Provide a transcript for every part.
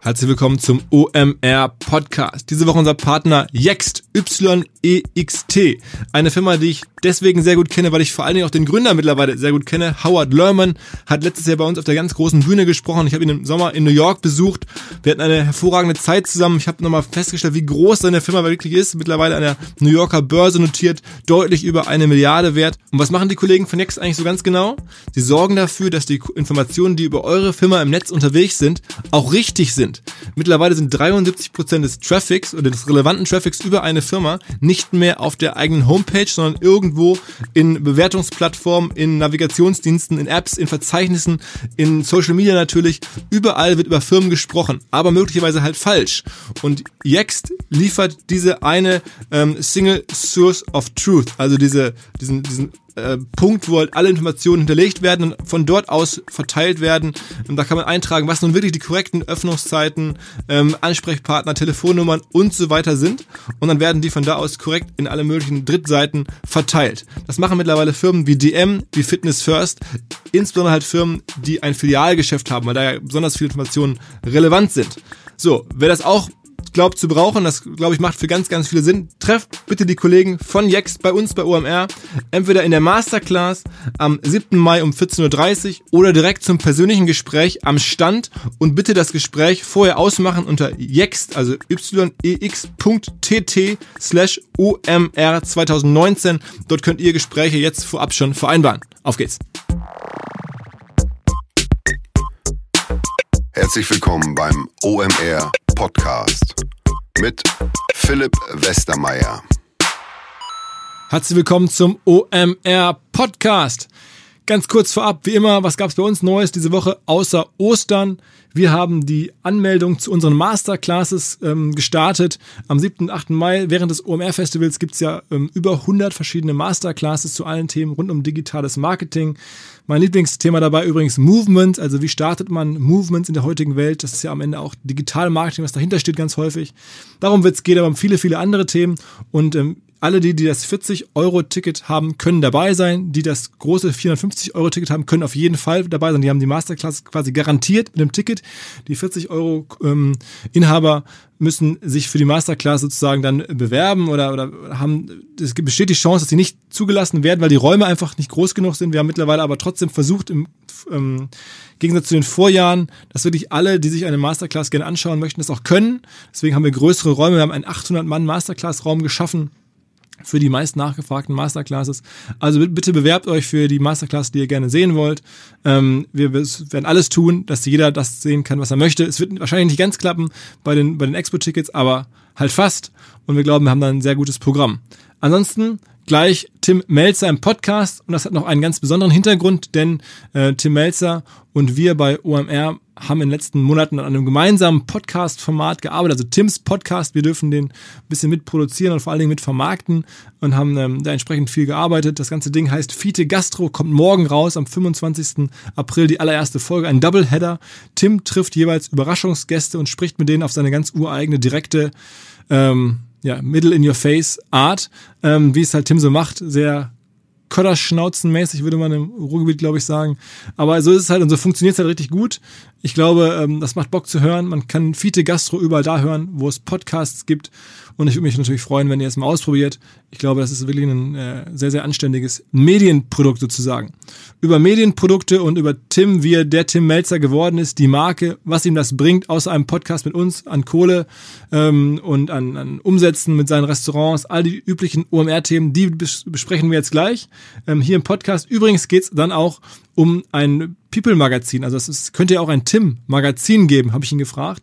Herzlich willkommen zum OMR Podcast. Diese Woche unser Partner Yext, Y-E-X-T. Eine Firma, die ich deswegen sehr gut kenne, weil ich vor allen Dingen auch den Gründer mittlerweile sehr gut kenne. Howard Lerman hat letztes Jahr bei uns auf der ganz großen Bühne gesprochen. Ich habe ihn im Sommer in New York besucht. Wir hatten eine hervorragende Zeit zusammen. Ich habe nochmal festgestellt, wie groß seine Firma wirklich ist. Mittlerweile an der New Yorker Börse notiert, deutlich über eine Milliarde wert. Und was machen die Kollegen von Yext eigentlich so ganz genau? Sie sorgen dafür, dass die Informationen, die über eure Firma im Netz unterwegs sind, auch richtig sind. Mittlerweile sind 73% des Traffics oder des relevanten Traffics über eine Firma nicht mehr auf der eigenen Homepage, sondern irgendwo in Bewertungsplattformen, in Navigationsdiensten, in Apps, in Verzeichnissen, in Social Media natürlich. Überall wird über Firmen gesprochen, aber möglicherweise halt falsch. Und Yext liefert diese eine ähm, Single Source of Truth, also diese, diesen, diesen äh, Punkt, wo halt alle Informationen hinterlegt werden und von dort aus verteilt werden. Und da kann man eintragen, was nun wirklich die korrekten Öffnungszeiten, ähm, Ansprechpartner, Telefonnummern und so weiter sind. Und dann werden die von da aus korrekt in alle möglichen Drittseiten verteilt. Das machen mittlerweile Firmen wie DM, wie Fitness First, insbesondere halt Firmen, die ein Filialgeschäft haben, weil da ja besonders viele Informationen relevant sind. So, wer das auch glaubt zu brauchen, das glaube ich macht für ganz, ganz viele Sinn, trefft bitte die Kollegen von Jex bei uns bei OMR, entweder in der Masterclass am 7. Mai um 14.30 Uhr oder direkt zum persönlichen Gespräch am Stand und bitte das Gespräch vorher ausmachen unter jext, also yex.tt slash OMR 2019. Dort könnt ihr Gespräche jetzt vorab schon vereinbaren. Auf geht's! Herzlich willkommen beim OMR Podcast mit Philipp Westermeier. Herzlich willkommen zum OMR Podcast. Ganz kurz vorab, wie immer, was gab es bei uns Neues diese Woche außer Ostern? Wir haben die Anmeldung zu unseren Masterclasses ähm, gestartet. Am 7. und 8. Mai während des OMR-Festivals gibt es ja ähm, über 100 verschiedene Masterclasses zu allen Themen rund um digitales Marketing. Mein Lieblingsthema dabei übrigens Movement, also wie startet man Movements in der heutigen Welt? Das ist ja am Ende auch Digital Marketing, was dahinter steht ganz häufig. Darum wird es gehen, aber um viele, viele andere Themen. Und ähm, alle die, die das 40-Euro-Ticket haben, können dabei sein. Die das große 450-Euro-Ticket haben, können auf jeden Fall dabei sein. Die haben die Masterclass quasi garantiert mit dem Ticket. Die 40-Euro-Inhaber ähm, müssen sich für die Masterclass sozusagen dann bewerben oder, oder haben, es besteht die Chance, dass sie nicht zugelassen werden, weil die Räume einfach nicht groß genug sind. Wir haben mittlerweile aber trotzdem versucht, im ähm, Gegensatz zu den Vorjahren, dass wirklich alle, die sich eine Masterclass gerne anschauen möchten, das auch können. Deswegen haben wir größere Räume. Wir haben einen 800-Mann-Masterclass-Raum geschaffen für die meist nachgefragten Masterclasses. Also bitte bewerbt euch für die Masterclass, die ihr gerne sehen wollt. Ähm, wir werden alles tun, dass jeder das sehen kann, was er möchte. Es wird wahrscheinlich nicht ganz klappen bei den, bei den Expo-Tickets, aber halt fast. Und wir glauben, wir haben da ein sehr gutes Programm. Ansonsten gleich Tim Melzer im Podcast und das hat noch einen ganz besonderen Hintergrund, denn äh, Tim Melzer und wir bei OMR haben in den letzten Monaten an einem gemeinsamen Podcast-Format gearbeitet, also Tims Podcast. Wir dürfen den ein bisschen mitproduzieren und vor allen Dingen mit vermarkten und haben ähm, da entsprechend viel gearbeitet. Das ganze Ding heißt Fiete Gastro, kommt morgen raus, am 25. April die allererste Folge, ein Doubleheader. Tim trifft jeweils Überraschungsgäste und spricht mit denen auf seine ganz ureigene, direkte, ähm, ja, Middle-in-your-face Art, ähm, wie es halt Tim so macht, sehr Kodderschnauzenmäßig, würde man im Ruhrgebiet, glaube ich, sagen. Aber so ist es halt und so funktioniert es halt richtig gut. Ich glaube, ähm, das macht Bock zu hören. Man kann Fiete Gastro überall da hören, wo es Podcasts gibt. Und ich würde mich natürlich freuen, wenn ihr es mal ausprobiert. Ich glaube, das ist wirklich ein äh, sehr, sehr anständiges Medienprodukt sozusagen. Über Medienprodukte und über Tim, wie er der Tim Melzer geworden ist, die Marke, was ihm das bringt, außer einem Podcast mit uns an Kohle ähm, und an, an Umsätzen mit seinen Restaurants, all die üblichen OMR-Themen, die bes besprechen wir jetzt gleich ähm, hier im Podcast. Übrigens geht's dann auch um ein People-Magazin. Also es könnte ja auch ein Tim-Magazin geben, habe ich ihn gefragt.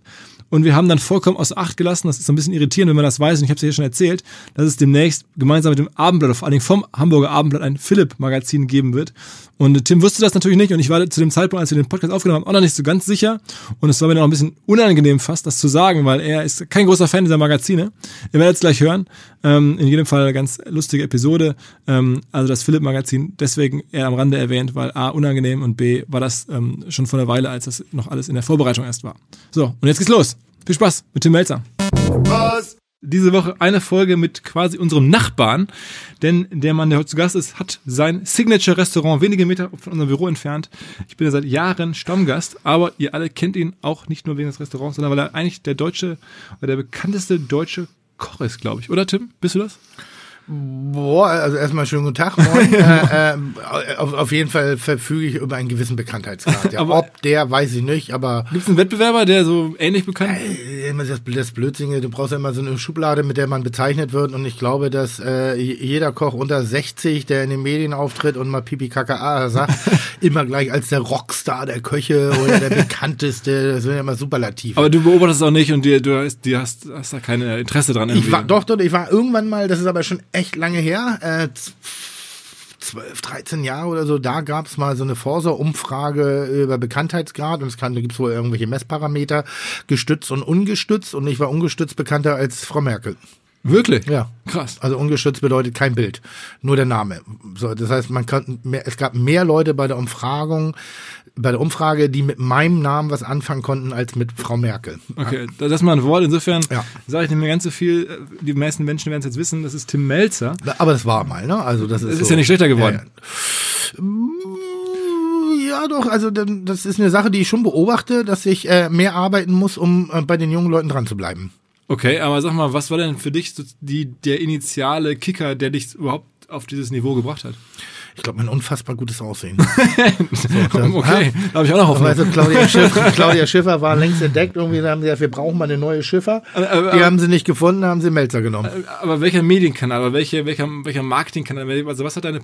Und wir haben dann vollkommen außer Acht gelassen, das ist ein bisschen irritierend, wenn man das weiß, und ich habe es ja schon erzählt, dass es demnächst gemeinsam mit dem Abendblatt, vor Dingen vom Hamburger Abendblatt, ein Philipp-Magazin geben wird. Und Tim wusste das natürlich nicht und ich war zu dem Zeitpunkt, als wir den Podcast aufgenommen haben, auch noch nicht so ganz sicher. Und es war mir noch ein bisschen unangenehm fast, das zu sagen, weil er ist kein großer Fan dieser Magazine. Ihr werdet es gleich hören. Ähm, in jedem Fall eine ganz lustige Episode. Ähm, also das Philipp-Magazin, deswegen eher am Rande erwähnt, weil A, unangenehm und B, war das ähm, schon vor einer Weile, als das noch alles in der Vorbereitung erst war. So, und jetzt geht's los. Viel Spaß mit Tim Melzer. Was diese Woche eine Folge mit quasi unserem Nachbarn, denn der Mann, der heute zu Gast ist, hat sein Signature-Restaurant wenige Meter von unserem Büro entfernt. Ich bin ja seit Jahren Stammgast, aber ihr alle kennt ihn auch nicht nur wegen des Restaurants, sondern weil er eigentlich der deutsche oder der bekannteste deutsche Koch ist, glaube ich. Oder Tim? Bist du das? Boah, also erstmal schönen guten Tag, moin. äh, äh, auf, auf jeden Fall verfüge ich über einen gewissen Bekanntheitsgrad. Ja, ob der, weiß ich nicht, aber Gibt es einen Wettbewerber, der so ähnlich bekannt ist? äh, das, das Blödsinge, du brauchst ja immer so eine Schublade, mit der man bezeichnet wird und ich glaube, dass äh, jeder Koch unter 60, der in den Medien auftritt und mal Pipi Kaka sagt, immer gleich als der Rockstar der Köche oder der bekannteste, das sind ja immer Superlative. Aber du beobachtest es auch nicht und dir, du, hast, dir hast, hast da keine Interesse dran. Ich war, doch, doch, ich war irgendwann mal, das ist aber schon echt lange her, äh, z- 12, 13 Jahre oder so, da gab es mal so eine Forsa-Umfrage über Bekanntheitsgrad und es kann, da gibt es wohl irgendwelche Messparameter, gestützt und ungestützt und ich war ungestützt bekannter als Frau Merkel. Wirklich? Ja. Krass. Also ungestützt bedeutet kein Bild, nur der Name. So, das heißt, man kann mehr, es gab mehr Leute bei der Umfragung, bei der Umfrage, die mit meinem Namen was anfangen konnten als mit Frau Merkel. Okay, das ist mal ein Wort. Insofern Ja. sage ich nicht mehr ganz so viel. Die meisten Menschen werden es jetzt wissen. Das ist Tim Melzer. Aber das war mal, ne? Also das ist, Es ist so. ja nicht schlechter geworden. Ja, ja. Ja, doch, also das ist eine Sache, die ich schon beobachte, dass ich äh, mehr arbeiten muss, um äh, bei den jungen Leuten dran zu bleiben. Okay, aber sag mal, was war denn für dich die, der initiale Kicker, der dich überhaupt auf dieses Niveau gebracht hat? Ich glaube, mein unfassbar gutes Aussehen. okay, da habe ich auch noch Hoffnung. du, Claudia Schiffer, Claudia Schiffer war längst entdeckt. Irgendwie haben sie gesagt, wir brauchen mal eine neue Schiffer. Aber- aber- Die haben sie nicht gefunden, haben sie Melzer genommen. Aber welcher Medienkanal oder welche, welcher, welcher Marketingkanal, also was hat deine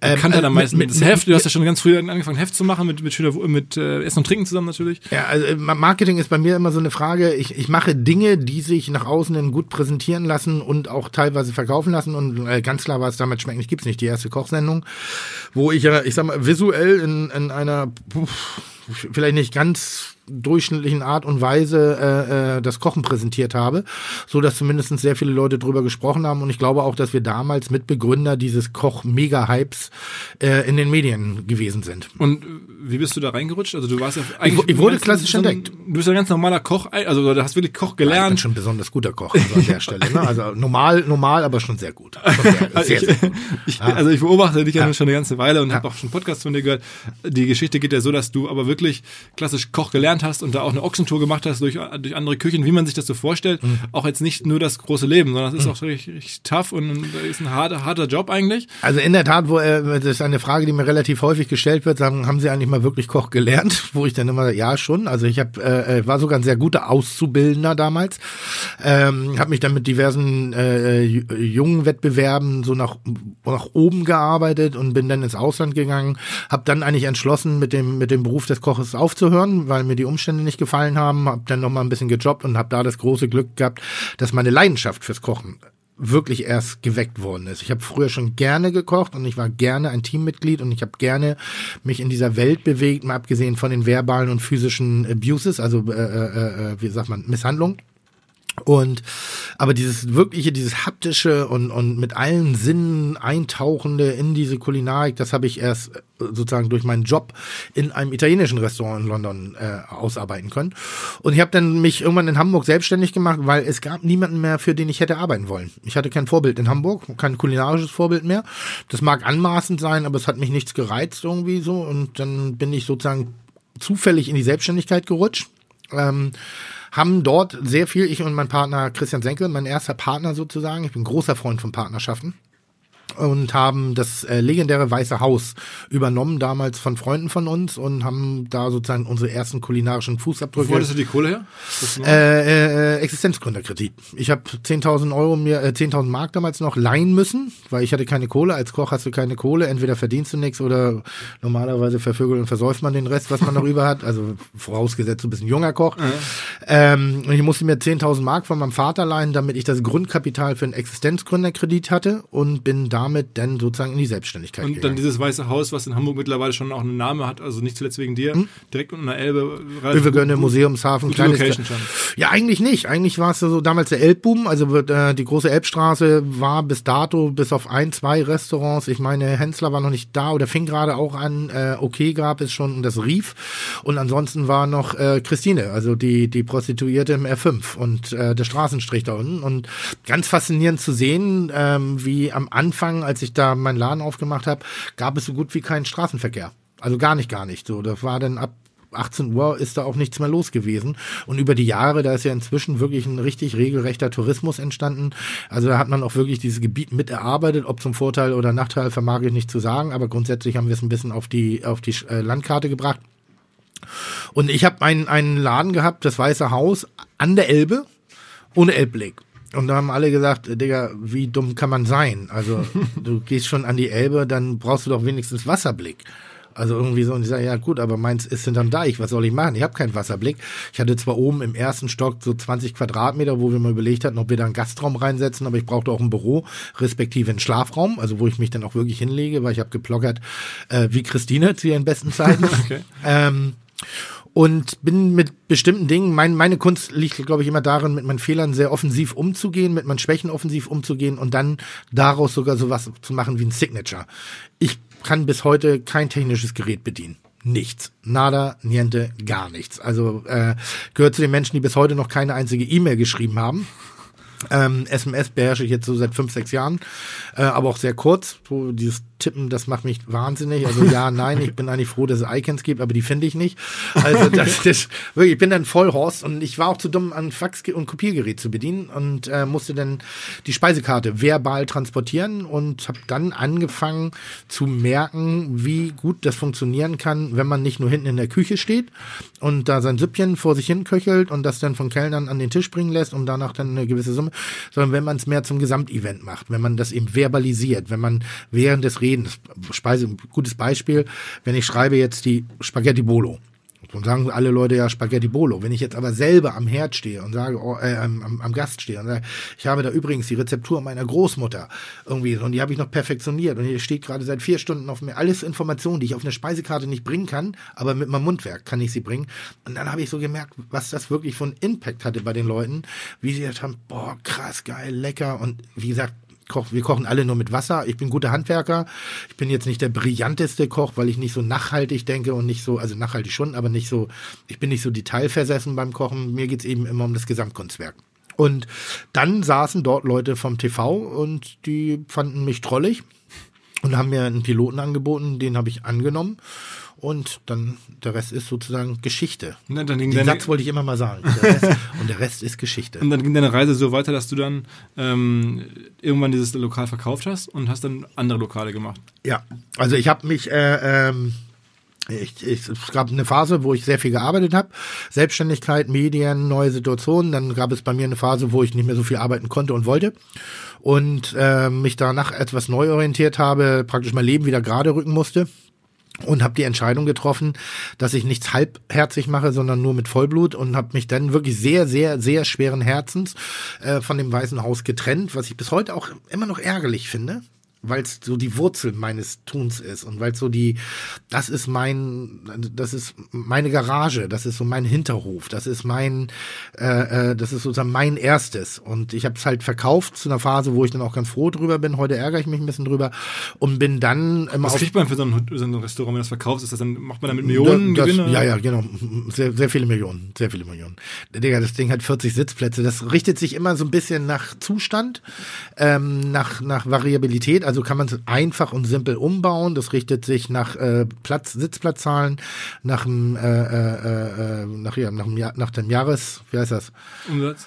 Bekanntheit äh, am meisten? mit- das Heft, du hast ja schon ganz früh angefangen, Heft zu machen, mit, mit, schöner, mit äh, Essen und Trinken zusammen natürlich. Ja, also äh, Marketing ist bei mir immer so eine Frage. Ich, ich mache Dinge, die sich nach außen hin gut präsentieren lassen und auch teilweise verkaufen lassen. Und äh, ganz klar war es damals schmeckt nicht, gibt's nicht, die erste Kochsendung, wo ich ja, ich sag mal, visuell in, in einer vielleicht nicht ganz durchschnittlichen Art und Weise äh, äh, das Kochen präsentiert habe, so dass zumindest sehr viele Leute drüber gesprochen haben und ich glaube auch, dass wir damals Mitbegründer dieses Koch-Mega-Hypes äh, in den Medien gewesen sind. Und äh, wie bist du da reingerutscht? Also du warst ja Ich wu- ich wurde klassisch entdeckt. Du bist ja ein ganz normaler Koch, also du hast wirklich Koch Ich bin gelernt. schon besonders guter Koch also an der Stelle. Ne? Also normal, normal, aber schon sehr gut. Schon sehr, Also sehr, ich, sehr gut. ich, also ich beobachte dich ja, Ja. schon eine ganze Weile und Ja. habe auch schon Podcasts von dir gehört. Die Geschichte geht ja so, dass du aber wirklich klassisch Koch gelernt hast und da auch eine Ochsentour gemacht hast durch, durch andere Küchen, wie man sich das so vorstellt. Mhm. Auch jetzt nicht nur das große Leben, sondern es ist auch richtig, richtig tough und ist ein harter, harter Job eigentlich. Also in der Tat, wo äh, das ist eine Frage, die mir relativ häufig gestellt wird, sagen, haben Sie eigentlich mal wirklich Koch gelernt? Wo ich dann immer, sage, ja schon. Also ich habe äh, war sogar ein sehr guter Auszubildender damals. Ähm, habe mich dann mit diversen äh, Ju- jungen Wettbewerben so nach nach oben gearbeitet und bin dann ins Ausland gegangen. Habe dann eigentlich entschlossen, mit dem mit dem Beruf des Koches aufzuhören, weil mir die Umstände nicht gefallen haben. Habe dann noch mal ein bisschen gejobbt und habe da das große Glück gehabt, dass meine Leidenschaft fürs Kochen wirklich erst geweckt worden ist. Ich habe früher schon gerne gekocht und ich war gerne ein Teammitglied und ich habe gerne mich in dieser Welt bewegt, mal abgesehen von den verbalen und physischen Abuses, also äh, äh, äh, wie sagt man, Misshandlung. Und aber dieses wirkliche, dieses haptische und, und mit allen Sinnen eintauchende in diese Kulinarik, das habe ich erst äh, sozusagen durch meinen Job in einem italienischen Restaurant in London äh, ausarbeiten können. Und ich habe dann mich irgendwann in Hamburg selbstständig gemacht, weil es gab niemanden mehr, für den ich hätte arbeiten wollen. Ich hatte kein Vorbild in Hamburg, kein kulinarisches Vorbild mehr. Das mag anmaßend sein, aber es hat mich nichts gereizt irgendwie so. Und dann bin ich sozusagen zufällig in die Selbstständigkeit gerutscht. Ähm, haben dort sehr viel, ich und mein Partner Christian Senkel, mein erster Partner sozusagen, ich bin großer Freund von Partnerschaften und haben das äh, legendäre Weiße Haus übernommen, damals von Freunden von uns und haben da sozusagen unsere ersten kulinarischen Fußabdrücke. Wo hattest du die Kohle her? Ist Äh, äh, Existenzgründerkredit. Ich habe 10.000 Euro mir, äh, 10.000 Mark damals noch leihen müssen, weil ich hatte keine Kohle. Als Koch hast du keine Kohle. Entweder verdienst du nichts oder normalerweise vervögelt und versäuft man den Rest, was man noch über hat. Also vorausgesetzt, du bist ein junger Koch. Ähm, und ich musste mir 10.000 Mark von meinem Vater leihen, damit ich das Grundkapital für einen Existenzgründerkredit hatte und bin damit dann sozusagen in die Selbstständigkeit Und dann gegangen. dieses Weiße Haus, was in Hamburg mittlerweile schon auch einen Namen hat, also nicht zuletzt wegen dir, direkt unten an der Elbe. Öwe Gönne, Museumshafen, kleines Location schon. Ja, eigentlich nicht. Eigentlich war es so damals der Elbboom. Also äh, die große Elbstraße war bis dato bis auf ein, zwei Restaurants. Ich meine, Hensler war noch nicht da oder fing gerade auch an. Äh, okay gab es schon und das rief. Und ansonsten war noch äh, Christine, also die die Prostituierte im R5 und äh, der Straßenstrich da unten. Und ganz faszinierend zu sehen, ähm, wie am Anfang, als ich da meinen Laden aufgemacht habe, gab es so gut wie keinen Straßenverkehr. Also gar nicht, gar nicht. So, das war dann ab 18 Uhr ist da auch nichts mehr los gewesen. Und über die Jahre, da ist ja inzwischen wirklich ein richtig regelrechter Tourismus entstanden. Also da hat man auch wirklich dieses Gebiet mit erarbeitet. Ob zum Vorteil oder Nachteil vermag ich nicht zu sagen, aber grundsätzlich haben wir es ein bisschen auf die, auf die äh, Landkarte gebracht. Und ich habe einen, einen Laden gehabt, das Weiße Haus, an der Elbe, ohne Elbblick. Und da haben alle gesagt, Digga, wie dumm kann man sein? Also du gehst schon an die Elbe, dann brauchst du doch wenigstens Wasserblick. Also irgendwie so, und ich sage, ja gut, aber meins ist hinterm Deich, was soll ich machen? Ich habe keinen Wasserblick. Ich hatte zwar oben im ersten Stock so 20 Quadratmeter, wo wir mal überlegt hatten, ob wir da einen Gastraum reinsetzen, aber ich brauchte auch ein Büro, respektive einen Schlafraum, also wo ich mich dann auch wirklich hinlege, weil ich habe geplockert äh, wie Christine zu ihren besten Zeiten. Okay. Ähm, und bin mit bestimmten Dingen, mein, meine Kunst liegt, glaube ich, immer darin, mit meinen Fehlern sehr offensiv umzugehen, mit meinen Schwächen offensiv umzugehen und dann daraus sogar sowas zu machen wie ein Signature. Ich kann bis heute kein technisches Gerät bedienen. Nichts. Nada, niente, gar nichts. Also äh, gehört zu den Menschen, die bis heute noch keine einzige E-Mail geschrieben haben. Ähm, SMS beherrsche ich jetzt so seit fünf, sechs Jahren, äh, aber auch sehr kurz. So dieses Tippen, das macht mich wahnsinnig. Also ja, nein, ich bin eigentlich froh, dass es Icons gibt, aber die finde ich nicht. Also das ist wirklich, ich bin dann Vollhorst und ich war auch zu dumm, ein Fax- und Kopiergerät zu bedienen und äh, musste dann die Speisekarte verbal transportieren und habe dann angefangen zu merken, wie gut das funktionieren kann, wenn man nicht nur hinten in der Küche steht und da sein Süppchen vor sich hin köchelt und das dann von Kellnern an den Tisch bringen lässt, um danach dann eine gewisse Summe, sondern wenn man es mehr zum Gesamtevent macht, wenn man das eben verbalisiert, wenn man während des Redens, Speise, gutes Beispiel, wenn ich schreibe jetzt die Spaghetti Bolo, und sagen alle Leute ja Spaghetti Bolo. Wenn ich jetzt aber selber am Herd stehe und sage, oh, äh, am, am Gast stehe und sage, ich habe da übrigens die Rezeptur meiner Großmutter irgendwie und die habe ich noch perfektioniert und hier steht gerade seit vier Stunden auf mir alles Informationen, die ich auf eine Speisekarte nicht bringen kann, aber mit meinem Mundwerk kann ich sie bringen. Und dann habe ich so gemerkt, was das wirklich von Impact hatte bei den Leuten, wie sie gesagt haben, boah, krass, geil, lecker und wie gesagt, koch, wir kochen alle nur mit Wasser. Ich bin guter Handwerker. Ich bin jetzt nicht der brillanteste Koch, weil ich nicht so nachhaltig denke und nicht so, also nachhaltig schon, aber nicht so, ich bin nicht so detailversessen beim Kochen. Mir geht's eben immer um das Gesamtkunstwerk. Und dann saßen dort Leute vom TV und die fanden mich trollig und haben mir einen Piloten angeboten, den habe ich angenommen. Und dann, der Rest ist sozusagen Geschichte. Ging Den deine, Satz wollte ich immer mal sagen. Der Rest, und der Rest ist Geschichte. und dann ging deine Reise so weiter, dass du dann ähm, irgendwann dieses Lokal verkauft hast und hast dann andere Lokale gemacht. Ja, also ich habe mich, äh, ähm, ich, ich, es gab eine Phase, wo ich sehr viel gearbeitet habe. Selbstständigkeit, Medien, neue Situationen. Dann gab es bei mir eine Phase, wo ich nicht mehr so viel arbeiten konnte und wollte. Und äh, mich danach etwas neu orientiert habe, praktisch mein Leben wieder gerade rücken musste und habe die Entscheidung getroffen, dass ich nichts halbherzig mache, sondern nur mit Vollblut und habe mich dann wirklich sehr, sehr, sehr schweren Herzens äh, von dem Weißen Haus getrennt, was ich bis heute auch immer noch ärgerlich finde weil es so die Wurzel meines Tuns ist und weil es so die, das ist mein, das ist meine Garage, das ist so mein Hinterhof, das ist mein, äh, äh, das ist sozusagen mein erstes und ich habe es halt verkauft zu einer Phase, wo ich dann auch ganz froh drüber bin. Heute ärgere ich mich ein bisschen drüber und bin dann immer Was kriegt man für so ein, so ein Restaurant, wenn das verkauft ist? Das dann, macht man damit Millionen das, Gewinne? Ja, ja, genau. Sehr, sehr viele Millionen. Sehr viele Millionen. Digga, das Ding hat 40 Sitzplätze. Das richtet sich immer so ein bisschen nach Zustand, ähm, nach, nach Variabilität. Also kann man es einfach und simpel umbauen. Das richtet sich nach äh, Platz, Sitzplatzzahlen, nach dem, äh, äh, äh, nach, ja, nach, dem Jahr, nach dem Jahres, wie heißt das? Umsatz?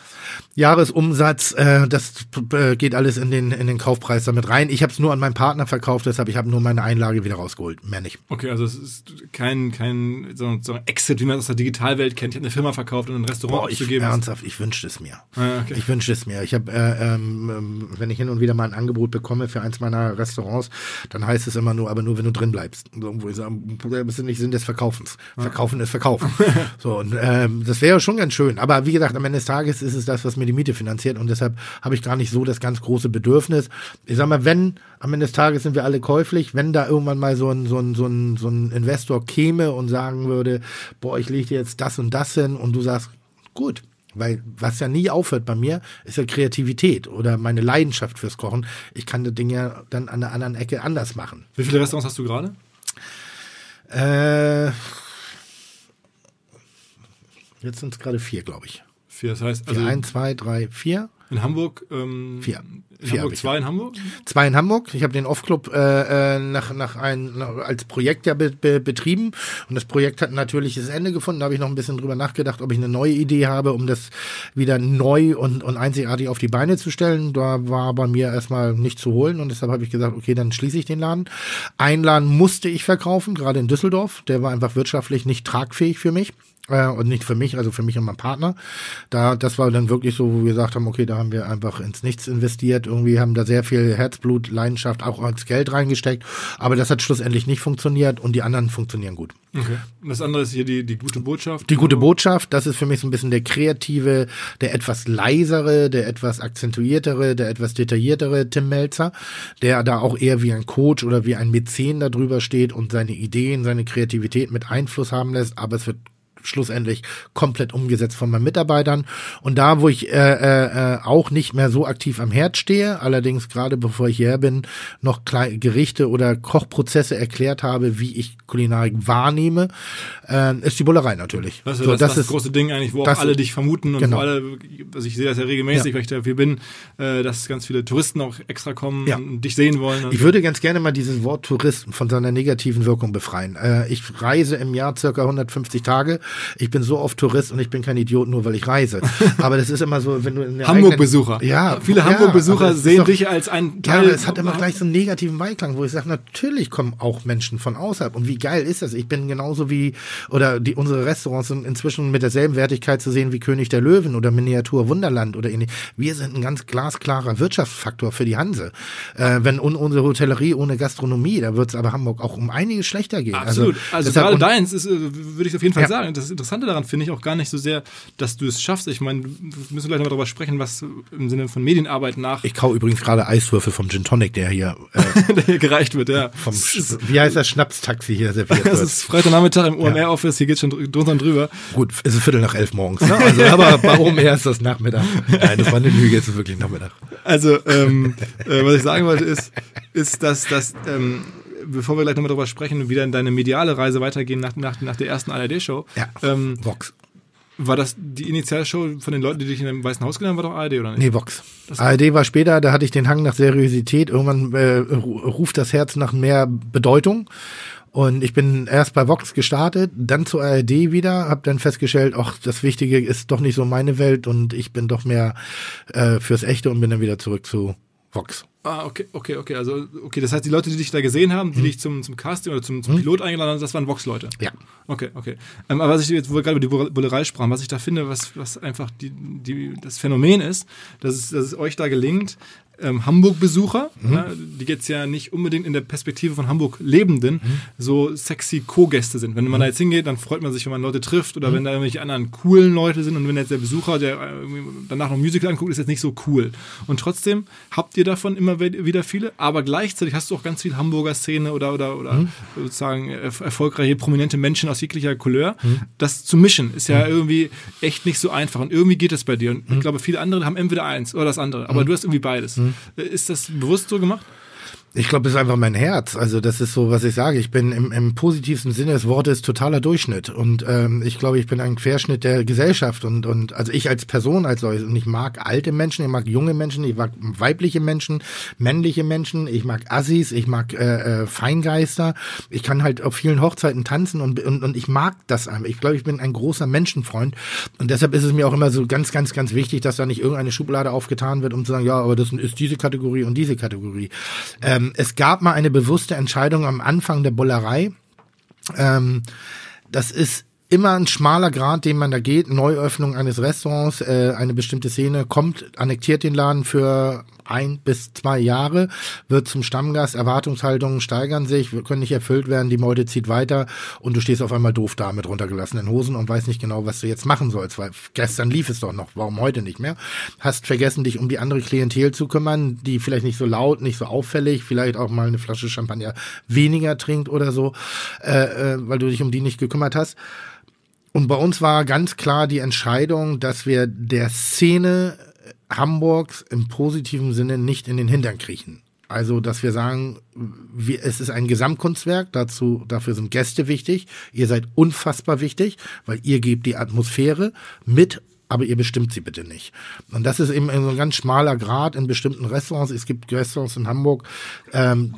Jahresumsatz, äh, das äh, geht alles in den, in den Kaufpreis damit rein. Ich habe es nur an meinen Partner verkauft, deshalb ich habe nur meine Einlage wieder rausgeholt. Mehr nicht. Okay, also es ist kein, kein so, so Exit, wie man das aus der Digitalwelt kennt. Ich habe eine Firma verkauft und ein Restaurant Boah, ich, abzugeben. ernsthaft, ich wünschte es mir. Ah, okay. Ich wünschte es mir. Ich habe, äh, ähm, ähm, wenn ich hin und wieder mal ein Angebot bekomme für eins meiner meiner Restaurants, dann heißt es immer nur, aber nur wenn du drin bleibst. So, wo ich sage, das ist nicht Sinn des Verkaufens. Verkaufen ist Verkaufen. so, und ähm, das wäre schon ganz schön. Aber wie gesagt, am Ende des Tages ist es das, was mir die Miete finanziert und deshalb habe ich gar nicht so das ganz große Bedürfnis. Ich sag mal, wenn am Ende des Tages sind wir alle käuflich, wenn da irgendwann mal so ein, so ein, so ein, so ein Investor käme und sagen würde, boah, ich lege dir jetzt das und das hin und du sagst, gut, weil was ja nie aufhört bei mir, ist ja Kreativität oder meine Leidenschaft fürs Kochen. Ich kann das Ding ja dann an der anderen Ecke anders machen. Wie viele Restaurants hast du gerade? Äh, jetzt sind es gerade vier, glaube ich. Vier, das heißt, Also also ein, zwei, drei, vier. In Hamburg, ähm, Vier. In Vier Hamburg zwei in Hamburg? Zwei in Hamburg. Ich habe den Off-Club äh, äh, nach, nach ein, nach, als Projekt ja be, be, betrieben. Und das Projekt hat ein natürliches Ende gefunden. Da habe ich noch ein bisschen drüber nachgedacht, ob ich eine neue Idee habe, um das wieder neu und, und einzigartig auf die Beine zu stellen. Da war bei mir erstmal nicht zu holen. Und deshalb habe ich gesagt, okay, dann schließe ich den Laden. Ein Laden musste ich verkaufen, gerade in Düsseldorf. Der war einfach wirtschaftlich nicht tragfähig für mich. Äh, und nicht für mich, also für mich und meinen Partner. Da, das war dann wirklich so, wo wir gesagt haben, okay, da haben wir einfach ins Nichts investiert. Irgendwie haben da sehr viel Herzblut, Leidenschaft, auch als Geld reingesteckt. Aber das hat schlussendlich nicht funktioniert und die anderen funktionieren gut. Okay. Und das andere ist hier die, die gute Botschaft. Die gute Botschaft, das ist für mich so ein bisschen der kreative, der etwas leisere, der etwas akzentuiertere, der etwas detailliertere Tim Melzer, der da auch eher wie ein Coach oder wie ein Mäzen da drüber steht und seine Ideen, seine Kreativität mit Einfluss haben lässt, aber es wird schlussendlich komplett umgesetzt von meinen Mitarbeitern. Und da, wo ich äh, äh, äh, auch nicht mehr so aktiv am Herd stehe, allerdings gerade bevor ich hier bin, noch klei- Gerichte oder Kochprozesse erklärt habe, wie ich Kulinarik wahrnehme, äh, ist die Bullerei natürlich. Das ist So, das, das, das große Ding eigentlich, wo auch das- alle dich vermuten und genau. wo alle, also ich sehe das ja regelmäßig, Ja. weil ich da viel bin, äh, dass ganz viele Touristen auch extra kommen Ja. und dich sehen wollen. Ich würde ganz gerne mal dieses Wort Tourist von seiner negativen Wirkung befreien. Äh, ich reise im Jahr circa 150 Tage. Ich bin so oft Tourist und ich bin kein Idiot, nur weil ich reise. Aber das ist immer so, wenn du in der Hamburg-Besucher. Ja, Viele ja, Hamburg-Besucher sehen doch- dich als ein Ja, Teil. aber es hat immer gleich so einen negativen Beiklang, wo ich sage, natürlich kommen auch Menschen von außerhalb. Und wie geil ist das? Ich bin genauso wie, oder die, unsere Restaurants sind inzwischen mit derselben Wertigkeit zu sehen wie König der Löwen oder Miniatur Wunderland oder ähnlich. Wir sind ein ganz glasklarer Wirtschaftsfaktor für die Hanse. Äh, wenn un, unsere Hotellerie ohne Gastronomie, da wird es aber Hamburg auch um einiges schlechter gehen. Absolut. Also, deshalb- gerade deins ist, äh, würde ich auf jeden Fall Ja. sagen. Das Interessante daran finde ich auch gar nicht so sehr, dass du es schaffst. Ich meine, wir müssen gleich noch darüber sprechen, was im Sinne von Medienarbeit nach Ich kau übrigens gerade Eiswürfel vom Gin Tonic, der hier äh, der hier gereicht wird. Ja. vom, wie heißt das, Schnapstaxi hier serviert Das wird. ist Freitagnachmittag im OMR-Office, hier geht schon dr- drunter und drüber. Gut, es ist Viertel nach elf morgens, ne? Also, aber bei OMR ist das Nachmittag. Nein, das war eine Lüge, es ist wirklich Nachmittag. Also, ähm, äh, was ich sagen wollte, ist, ist dass, dass ähm, bevor wir gleich nochmal darüber sprechen, wieder in deine mediale Reise weitergehen nach, nach, nach der ersten ARD-Show, Ja, ähm, Vox. war das die Initialshow von den Leuten, die dich in dem Weißen Haus gelernt haben, war doch ARD, oder nicht? Nee, Vox. ARD war später, da hatte ich den Hang nach Seriosität. Irgendwann äh, ru- ruft das Herz nach mehr Bedeutung. Und ich bin erst bei Vox gestartet, dann zur ARD wieder, habe dann festgestellt, ach, das Wichtige ist doch nicht so meine Welt und ich bin doch mehr äh, fürs Echte und bin dann wieder zurück zu Vox. Ah, okay, okay, okay. Also, okay, das heißt, die Leute, die dich da gesehen haben, die Mhm. dich zum, zum Casting oder zum, zum Pilot eingeladen haben, das waren Vox-Leute. Ja. Okay, okay. Ähm, aber was ich jetzt, wo wir gerade über die Bullerei sprachen, was ich da finde, was, was einfach die, die, das Phänomen ist, dass es, dass es euch da gelingt, ähm, Hamburg-Besucher, Mhm. ne, die jetzt ja nicht unbedingt in der Perspektive von Hamburg Lebenden Mhm. so sexy Co-Gäste sind. Wenn man da jetzt hingeht, dann freut man sich, wenn man Leute trifft Mhm. oder wenn da irgendwelche anderen coolen Leute sind und wenn jetzt der Besucher, der äh, danach noch Musical anguckt, ist jetzt nicht so cool. Und trotzdem habt ihr davon immer wieder viele, aber gleichzeitig hast du auch ganz viel Hamburger Szene oder, oder, oder Mhm. sozusagen erf- erfolgreiche, prominente Menschen aus jeglicher Couleur. Das zu mischen ist ja irgendwie echt nicht so einfach und irgendwie geht es bei dir. Und ich glaube, viele andere haben entweder eins oder das andere, aber du hast irgendwie beides. Ist das bewusst so gemacht? Ich glaube, das ist einfach mein Herz. Also das ist so, was ich sage. Ich bin im, im positivsten Sinne des Wortes totaler Durchschnitt. Und ähm, ich glaube, ich bin ein Querschnitt der Gesellschaft. Und, und also ich als Person als solches. Und ich mag alte Menschen, ich mag junge Menschen, ich mag weibliche Menschen, männliche Menschen, ich mag Assis, ich mag äh, äh, Feingeister. Ich kann halt auf vielen Hochzeiten tanzen und, und, und ich mag das einfach. Ich glaube, ich bin ein großer Menschenfreund. Und deshalb ist es mir auch immer so ganz, ganz, ganz wichtig, dass da nicht irgendeine Schublade aufgetan wird, um zu sagen, ja, aber das ist diese Kategorie und diese Kategorie. Ähm, es gab mal eine bewusste Entscheidung am Anfang der Bullerei. Ähm, das ist immer ein schmaler Grad, den man da geht. Neuöffnung eines Restaurants, äh, eine bestimmte Szene kommt, annektiert den Laden für ein bis zwei Jahre, wird zum Stammgast, Erwartungshaltungen steigern sich, können nicht erfüllt werden, die Meute zieht weiter und du stehst auf einmal doof da mit runtergelassenen Hosen und weißt nicht genau, was du jetzt machen sollst, weil gestern lief es doch noch, warum heute nicht mehr? Hast vergessen, dich um die andere Klientel zu kümmern, die vielleicht nicht so laut, nicht so auffällig, vielleicht auch mal eine Flasche Champagner weniger trinkt oder so, äh, äh, weil du dich um die nicht gekümmert hast. Und bei uns war ganz klar die Entscheidung, dass wir der Szene Hamburgs im positiven Sinne nicht in den Hintern kriechen. Also, dass wir sagen, wir, es ist ein Gesamtkunstwerk, dazu, dafür sind Gäste wichtig. Ihr seid unfassbar wichtig, weil ihr gebt die Atmosphäre mit, aber ihr bestimmt sie bitte nicht. Und das ist eben so ein ganz schmaler Grad in bestimmten Restaurants. Es gibt Restaurants in Hamburg, ähm,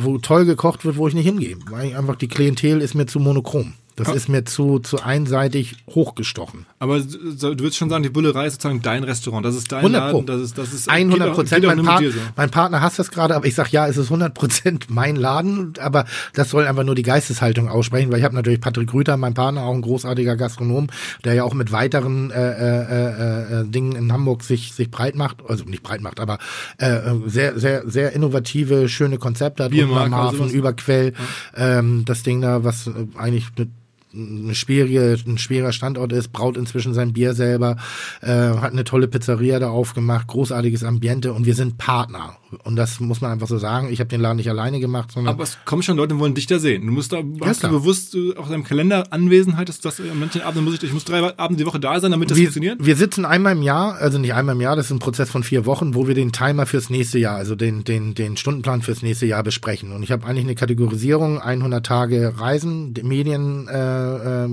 wo toll gekocht wird, wo ich nicht hingehe. Weil einfach die Klientel ist mir zu monochrom. Das ist mir zu, zu einseitig hochgestochen. Aber du würdest schon sagen, die Bullerei ist sozusagen dein Restaurant. Das ist dein 100 Laden. Das ist, das ist 100 Prozent. Mein, Part, mein, Partner hasst das gerade, aber ich sag ja, es ist 100 Prozent mein Laden. Aber das soll einfach nur die Geisteshaltung aussprechen, weil ich habe natürlich Patrick Rüther, mein Partner, auch ein großartiger Gastronom, der ja auch mit weiteren äh, äh, äh, Dingen in Hamburg sich, sich breit macht. Also nicht breit macht, aber äh, sehr, sehr, sehr innovative, schöne Konzepte hat. Biermarke, am Hafen, Überquell. Ja. Ähm, das Ding da, was eigentlich mit eine schwierige, ein schwerer Standort ist, braut inzwischen sein Bier selber, äh, hat eine tolle Pizzeria da aufgemacht, großartiges Ambiente und wir sind Partner. Und das muss man einfach so sagen. Ich habe den Laden nicht alleine gemacht, sondern. Aber es kommen schon Leute, wollen dich da sehen. Du musst da, ja, hast du bewusst äh, auf deinem Kalender Anwesenheit, dass das an manchen Abenden muss ich, ich muss drei Abende die Woche da sein, damit das wir, funktioniert? Wir sitzen einmal im Jahr, also nicht einmal im Jahr, das ist ein Prozess von vier Wochen, wo wir den Timer fürs nächste Jahr, also den, den, den Stundenplan fürs nächste Jahr besprechen. Und ich habe eigentlich eine Kategorisierung, 100 Tage Reisen, Medien, äh, äh,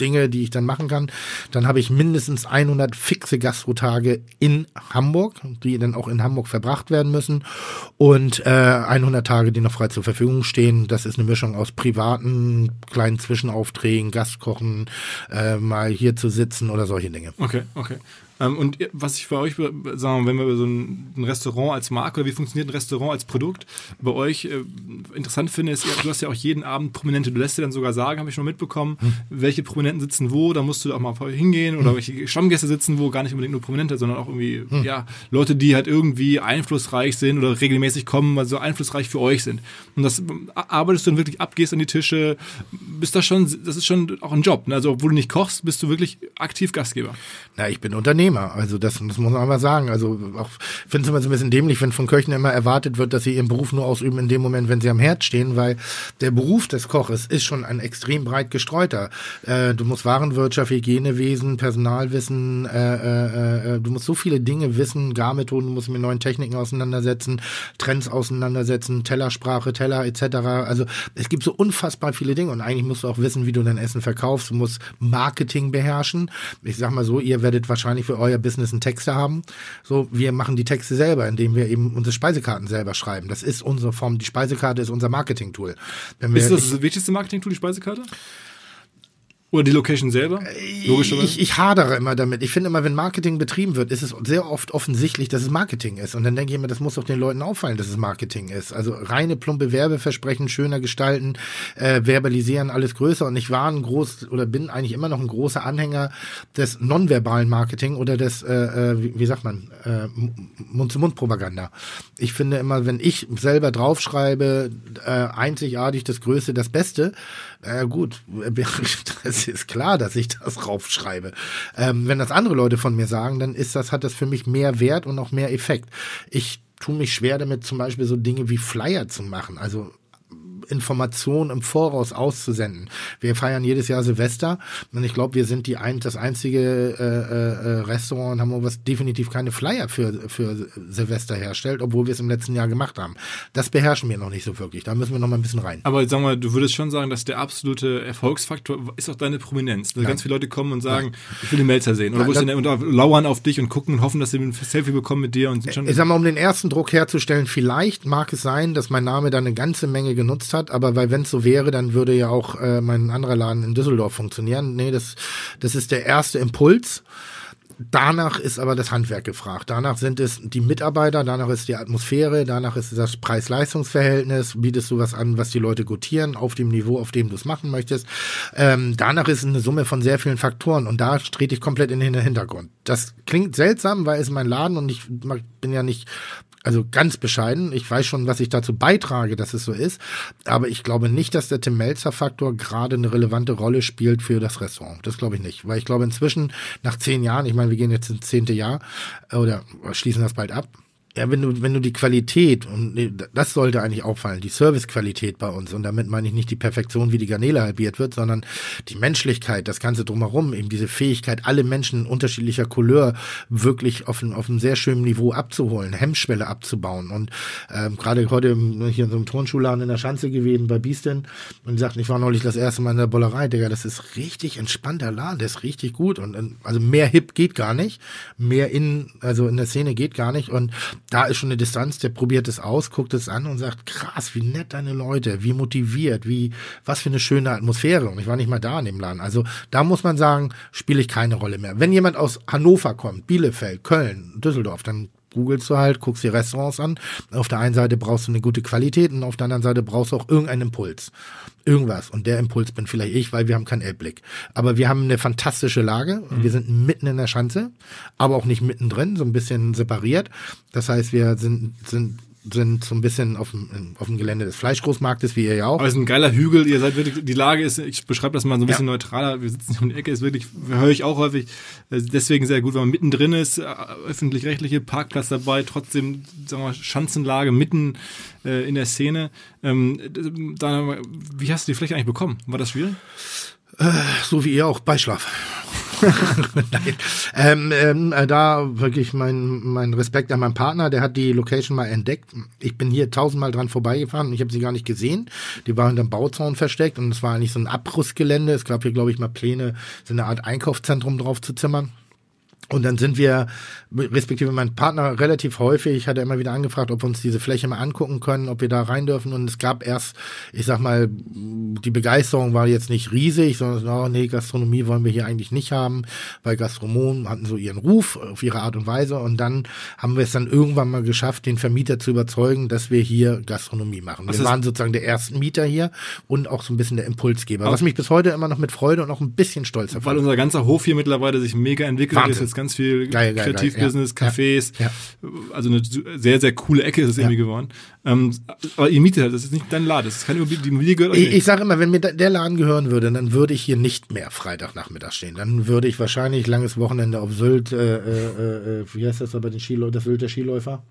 Dinge, die ich dann machen kann. Dann habe ich mindestens 100 fixe Gastrotage in Hamburg, die dann auch in Hamburg verbracht werden müssen und äh, 100 Tage, die noch frei zur Verfügung stehen. Das ist eine Mischung aus privaten kleinen Zwischenaufträgen, Gastkochen, äh, mal hier zu sitzen oder solche Dinge. Okay, okay. Ähm, und was ich bei euch, sagen, wenn wir so ein, Restaurant als Marke oder wie funktioniert ein Restaurant als Produkt bei euch äh, interessant finde, ist, du hast ja auch jeden Abend Prominente. Du lässt dir dann sogar sagen, habe ich schon mitbekommen, hm. welche Prominenten sitzen wo. Da musst du auch mal hingehen oder hm. welche Stammgäste sitzen wo. Gar nicht unbedingt nur Prominente, sondern auch irgendwie hm. ja Leute, die halt irgendwie einflussreich sind oder regelmäßig kommen, also einflussreich für euch sind. Und das arbeitest du dann wirklich ab, gehst an die Tische, bist da schon, das ist schon auch ein Job. Ne? Also obwohl du nicht kochst, bist du wirklich aktiv Gastgeber. Na, ich bin Unternehmer. Thema. Also das, das muss man mal sagen. Also auch finde es immer so ein bisschen dämlich, wenn von Köchen immer erwartet wird, dass sie ihren Beruf nur ausüben in dem Moment, wenn sie am Herd stehen, weil der Beruf des Koches ist schon ein extrem breit gestreuter. Äh, du musst Warenwirtschaft, Hygienewesen, Personalwissen, äh, äh, äh, du musst so viele Dinge wissen, Garmethoden, du musst mit neuen Techniken auseinandersetzen, Trends auseinandersetzen, Tellersprache, Teller etc. Also es gibt so unfassbar viele Dinge und eigentlich musst du auch wissen, wie du dein Essen verkaufst. Du musst Marketing beherrschen. Ich sag mal so, ihr werdet wahrscheinlich für euer Business einen Texte haben. So, wir machen die Texte selber, indem wir eben unsere Speisekarten selber schreiben. Das ist unsere Form. Die Speisekarte ist unser Marketing-Tool. Ist das das wichtigste Marketing-Tool, die Speisekarte? Oder die Location selber? Logischerweise. Ich, ich hadere immer damit. Ich finde immer, wenn Marketing betrieben wird, ist es sehr oft offensichtlich, dass es Marketing ist. Und dann denke ich immer, das muss doch den Leuten auffallen, dass es Marketing ist. Also reine plumpe Werbeversprechen, schöner gestalten, äh, verbalisieren, alles größer. Und ich war ein groß oder bin eigentlich immer noch ein großer Anhänger des nonverbalen Marketing oder des, äh, äh wie, wie sagt man, äh, Mund-zu-Mund-Propaganda. Ich finde immer, wenn ich selber draufschreibe, äh, einzigartig das Größte, das Beste, äh, gut, es ist klar, dass ich das raufschreibe. Ähm, wenn das andere Leute von mir sagen, dann ist das, hat das für mich mehr Wert und auch mehr Effekt. Ich tue mich schwer damit, zum Beispiel so Dinge wie Flyer zu machen. Also Informationen im Voraus auszusenden. Wir feiern jedes Jahr Silvester und ich glaube, wir sind die ein, das einzige äh, äh, äh, Restaurant in Hamburg, was definitiv keine Flyer für, für Silvester herstellt, obwohl wir es im letzten Jahr gemacht haben. Das beherrschen wir noch nicht so wirklich. Da müssen wir noch mal ein bisschen rein. Aber sag mal, du würdest schon sagen, dass der absolute Erfolgsfaktor ist auch deine Prominenz. Also ganz viele Leute kommen und sagen, Nein. ich will den Melzer sehen. Oder, Nein, denn, oder lauern auf dich und gucken und hoffen, dass sie ein Selfie bekommen mit dir. Und sind schon ich sag mal, um den ersten Druck herzustellen, vielleicht mag es sein, dass mein Name da eine ganze Menge genutzt hat hat, aber weil wenn es so wäre, dann würde ja auch äh, mein anderer Laden in Düsseldorf funktionieren. Nee, das, das ist der erste Impuls danach ist aber das Handwerk gefragt. Danach sind es die Mitarbeiter, danach ist die Atmosphäre, danach ist das Preis-Leistungs-Verhältnis, bietest du was an, was die Leute gutieren, auf dem Niveau, auf dem du es machen möchtest. Ähm, danach ist eine Summe von sehr vielen Faktoren und da trete ich komplett in den Hintergrund. Das klingt seltsam, weil es mein Laden und ich bin ja nicht also ganz bescheiden. Ich weiß schon, was ich dazu beitrage, dass es so ist. Aber ich glaube nicht, dass der Tim Melzer-Faktor gerade eine relevante Rolle spielt für das Restaurant. Das glaube ich nicht. Weil ich glaube inzwischen nach zehn Jahren, ich meine, wir gehen jetzt ins zehnte Jahr oder schließen das bald ab, ja, wenn du, wenn du die Qualität, und das sollte eigentlich auffallen, die Servicequalität bei uns, und damit meine ich nicht die Perfektion, wie die Garnele halbiert wird, sondern die Menschlichkeit, das Ganze drumherum, eben diese Fähigkeit, alle Menschen unterschiedlicher Couleur wirklich auf, ein, auf einem sehr schönen Niveau abzuholen, Hemmschwelle abzubauen. Und ähm, gerade heute hier in so einem Turnschuhladen in der Schanze gewesen bei Biesten und sagten, ich war neulich das erste Mal in der Bollerei, Digga, das ist richtig entspannter Laden, der ist richtig gut. Und also mehr hip geht gar nicht, mehr in, also in der Szene geht gar nicht. Und da ist schon eine Distanz, der probiert es aus, guckt es an und sagt, krass, wie nett deine Leute, wie motiviert, wie, was für eine schöne Atmosphäre. Und ich war nicht mal da in dem Laden. Also da muss man sagen, spiele ich keine Rolle mehr. Wenn jemand aus Hannover kommt, Bielefeld, Köln, Düsseldorf, dann googelst du halt, guckst dir Restaurants an. Auf der einen Seite brauchst du eine gute Qualität und auf der anderen Seite brauchst du auch irgendeinen Impuls. Irgendwas. Und der Impuls bin vielleicht ich, weil wir haben keinen Elbblick. Aber wir haben eine fantastische Lage. Mhm. Wir sind mitten in der Schanze, aber auch nicht mittendrin, so ein bisschen separiert. Das heißt, wir sind, sind sind so ein bisschen auf dem, auf dem Gelände des Fleischgroßmarktes, wie ihr ja auch. Aber es ist ein geiler Hügel, ihr seid wirklich, die Lage ist, ich beschreibe das mal so ein bisschen ja. neutraler, wir sitzen hier um die Ecke, ist wirklich, höre ich auch häufig, äh, deswegen sehr gut, wenn man mittendrin ist, äh, öffentlich-rechtliche Parkplatz dabei, trotzdem, sagen wir, Schanzenlage mitten äh, in der Szene. Ähm, da, wie hast du die Fläche eigentlich bekommen? War das schwierig? Äh, so wie ihr auch, Beischlaf. Nein. Ähm, ähm, äh, da wirklich mein, mein Respekt an meinen Partner, der hat die Location mal entdeckt. Ich bin hier tausendmal dran vorbeigefahren und ich habe sie gar nicht gesehen. Die war hinterm Bauzaun versteckt und es war eigentlich so ein Abrissgelände. Es gab hier, glaube ich, mal Pläne, so eine Art Einkaufszentrum drauf zu zimmern. Und dann sind wir, respektive mein Partner, relativ häufig, hat er immer wieder angefragt, ob wir uns diese Fläche mal angucken können, ob wir da rein dürfen. Und es gab erst, ich sag mal, die Begeisterung war jetzt nicht riesig, sondern, oh nee, Gastronomie wollen wir hier eigentlich nicht haben, weil Gastronomen hatten so ihren Ruf auf ihre Art und Weise. Und dann haben wir es dann irgendwann mal geschafft, den Vermieter zu überzeugen, dass wir hier Gastronomie machen. Wir waren sozusagen der ersten Mieter hier und auch so ein bisschen der Impulsgeber, was mich bis heute immer noch mit Freude und auch ein bisschen stolz erfüllt. Weil unser ganzer Hof hier mittlerweile sich mega entwickelt Wahnsinn. ist ganz viel Kreativbusiness, ja, Cafés. Ja, ja. Also eine sehr, sehr coole Ecke ist es irgendwie geworden. Ähm, aber ihr mietet halt, das ist nicht dein Laden, das ist keine Immobilie, die Immobilie gehört Ich, ich sage immer, wenn mir der Laden gehören würde, dann würde ich hier nicht mehr Freitagnachmittag stehen. Dann würde ich wahrscheinlich langes Wochenende auf Sylt, äh, äh, äh, wie heißt das aber den Skiläufer, das Sylt der Skiläufer?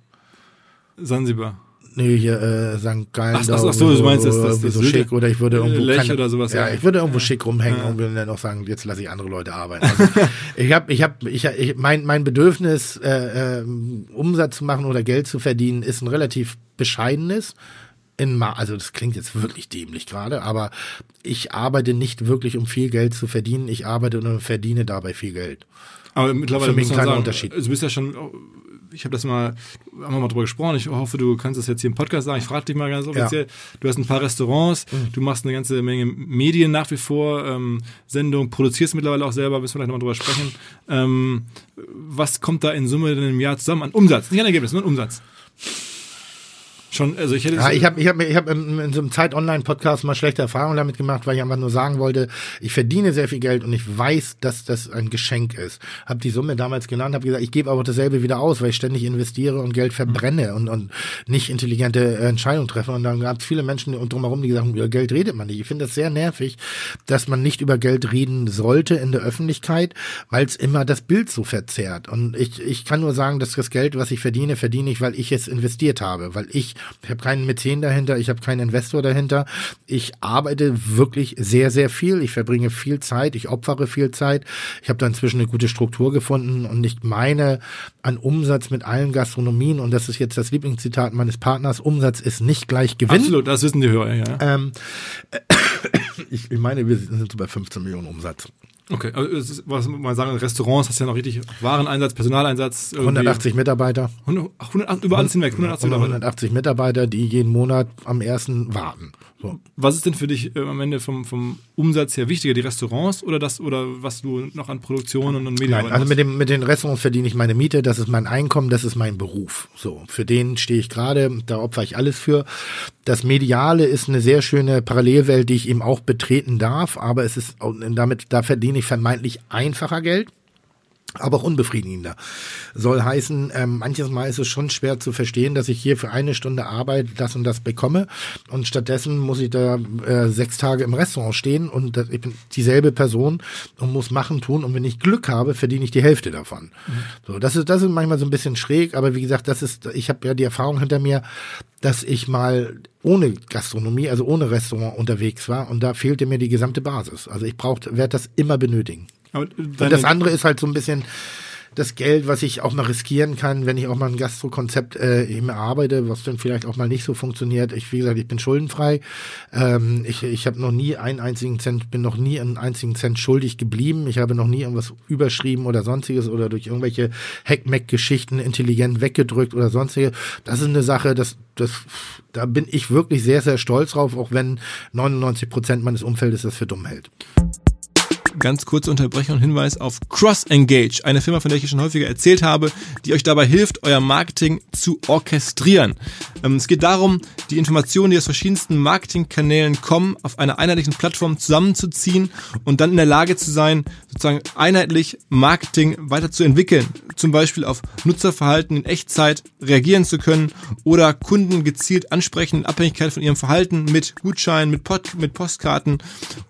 Sansibar. Nee, hier äh, St. Gallen. Ach, ach, ach so, du meinst das, das, das so schick oder ich würde irgendwo Lech oder sowas. Ja, ich würde irgendwo ja. schick rumhängen ja. und würde dann auch sagen, jetzt lasse ich andere Leute arbeiten. Also, ich habe, ich habe, ich, ich, mein mein Bedürfnis, äh, äh, Umsatz zu machen oder Geld zu verdienen, ist ein relativ bescheidenes. In, also das klingt jetzt wirklich dämlich gerade, aber ich arbeite nicht wirklich, um viel Geld zu verdienen. Ich arbeite und verdiene dabei viel Geld. Aber mittlerweile für mich ein kleiner sagen, Unterschied. Du bist ja schon ich habe das mal, haben wir mal drüber gesprochen, ich hoffe, du kannst das jetzt hier im Podcast sagen, ich frage dich mal ganz offiziell, ja. du hast ein paar Restaurants, mhm. du machst eine ganze Menge Medien nach wie vor, ähm, Sendung, produzierst mittlerweile auch selber, müssen wir vielleicht nochmal drüber sprechen. Ähm, was kommt da in Summe denn im Jahr zusammen an Umsatz? Nicht an Ergebnis, nur an Umsatz. Schon, also ich hätte. Ja, ich habe ich hab, ich hab in, so einem Zeit-Online-Podcast mal schlechte Erfahrungen damit gemacht, weil ich einfach nur sagen wollte, ich verdiene sehr viel Geld und ich weiß, dass das ein Geschenk ist. Habe die Summe damals genannt, habe gesagt, ich gebe aber dasselbe wieder aus, weil ich ständig investiere und Geld verbrenne und, und nicht intelligente Entscheidungen treffe. Und dann gab es viele Menschen drumherum, die gesagt haben, über Geld redet man nicht. Ich finde das sehr nervig, dass man nicht über Geld reden sollte in der Öffentlichkeit, weil es immer das Bild so verzerrt. Und ich, ich kann nur sagen, dass das Geld, was ich verdiene, verdiene ich, weil ich es investiert habe, weil ich ich habe keinen Mäzen dahinter, ich habe keinen Investor dahinter. Ich arbeite wirklich sehr, sehr viel. Ich verbringe viel Zeit, ich opfere viel Zeit. Ich habe da inzwischen eine gute Struktur gefunden und ich meine an Umsatz mit allen Gastronomien, und das ist jetzt das Lieblingszitat meines Partners, Umsatz ist nicht gleich Gewinn. Absolut, das wissen die Hörer, ja. Ähm, ich, ich meine, wir sind so bei 15 Millionen Umsatz. Okay, also ist, was man sagen, Restaurants hast du ja noch richtig Wareneinsatz, Personaleinsatz. 180 Mitarbeiter. 100, 100, über alles hinweg, 180 Mitarbeiter. 180 Mitarbeiter, die jeden Monat am ersten warten. So. Was ist denn für dich äh, am Ende vom, vom Umsatz her wichtiger, die Restaurants oder das oder was du noch an Produktion und, und Medien Nein, also mit, dem, mit den Restaurants verdiene ich meine Miete, das ist mein Einkommen, das ist mein Beruf. So, für den stehe ich gerade, da opfer ich alles für. Das Mediale ist eine sehr schöne Parallelwelt, die ich eben auch betreten darf, aber es ist damit, da verdiene ich vermeintlich einfacher Geld aber auch unbefriedigender. Soll heißen, ähm, manches Mal ist es schon schwer zu verstehen, dass ich hier für eine Stunde Arbeit das und das bekomme und stattdessen muss ich da äh, sechs Tage im Restaurant stehen und das, ich bin dieselbe Person und muss machen, tun und wenn ich Glück habe, verdiene ich die Hälfte davon. Mhm. So, das ist, das ist manchmal so ein bisschen schräg, aber wie gesagt, das ist, ich habe ja die Erfahrung hinter mir, dass ich mal ohne Gastronomie, also ohne Restaurant unterwegs war und da fehlte mir die gesamte Basis. Also ich brauchte, werde das immer benötigen. Und das andere ist halt so ein bisschen das Geld, was ich auch mal riskieren kann, wenn ich auch mal ein Gastrokonzept äh, eben erarbeite, was dann vielleicht auch mal nicht so funktioniert. Ich, wie gesagt, ich bin schuldenfrei. Ähm, ich ich habe noch nie einen einzigen Cent, bin noch nie einen einzigen Cent schuldig geblieben. Ich habe noch nie irgendwas überschrieben oder sonstiges oder durch irgendwelche Hackmack-Geschichten intelligent weggedrückt oder sonstige. Das ist eine Sache, das, das, da bin ich wirklich sehr, sehr stolz drauf, auch wenn 99 Prozent meines Umfeldes das für dumm hält ganz kurze Unterbrechung und Hinweis auf Cross Engage, eine Firma, von der ich schon häufiger erzählt habe, die euch dabei hilft, euer Marketing zu orchestrieren. Ähm, es geht darum, die Informationen, die aus verschiedensten Marketingkanälen kommen, auf einer einheitlichen Plattform zusammenzuziehen und dann in der Lage zu sein, sozusagen einheitlich Marketing weiterzuentwickeln. Zum Beispiel auf Nutzerverhalten in Echtzeit reagieren zu können oder Kunden gezielt ansprechen in Abhängigkeit von ihrem Verhalten mit Gutscheinen, mit, Pod, mit Postkarten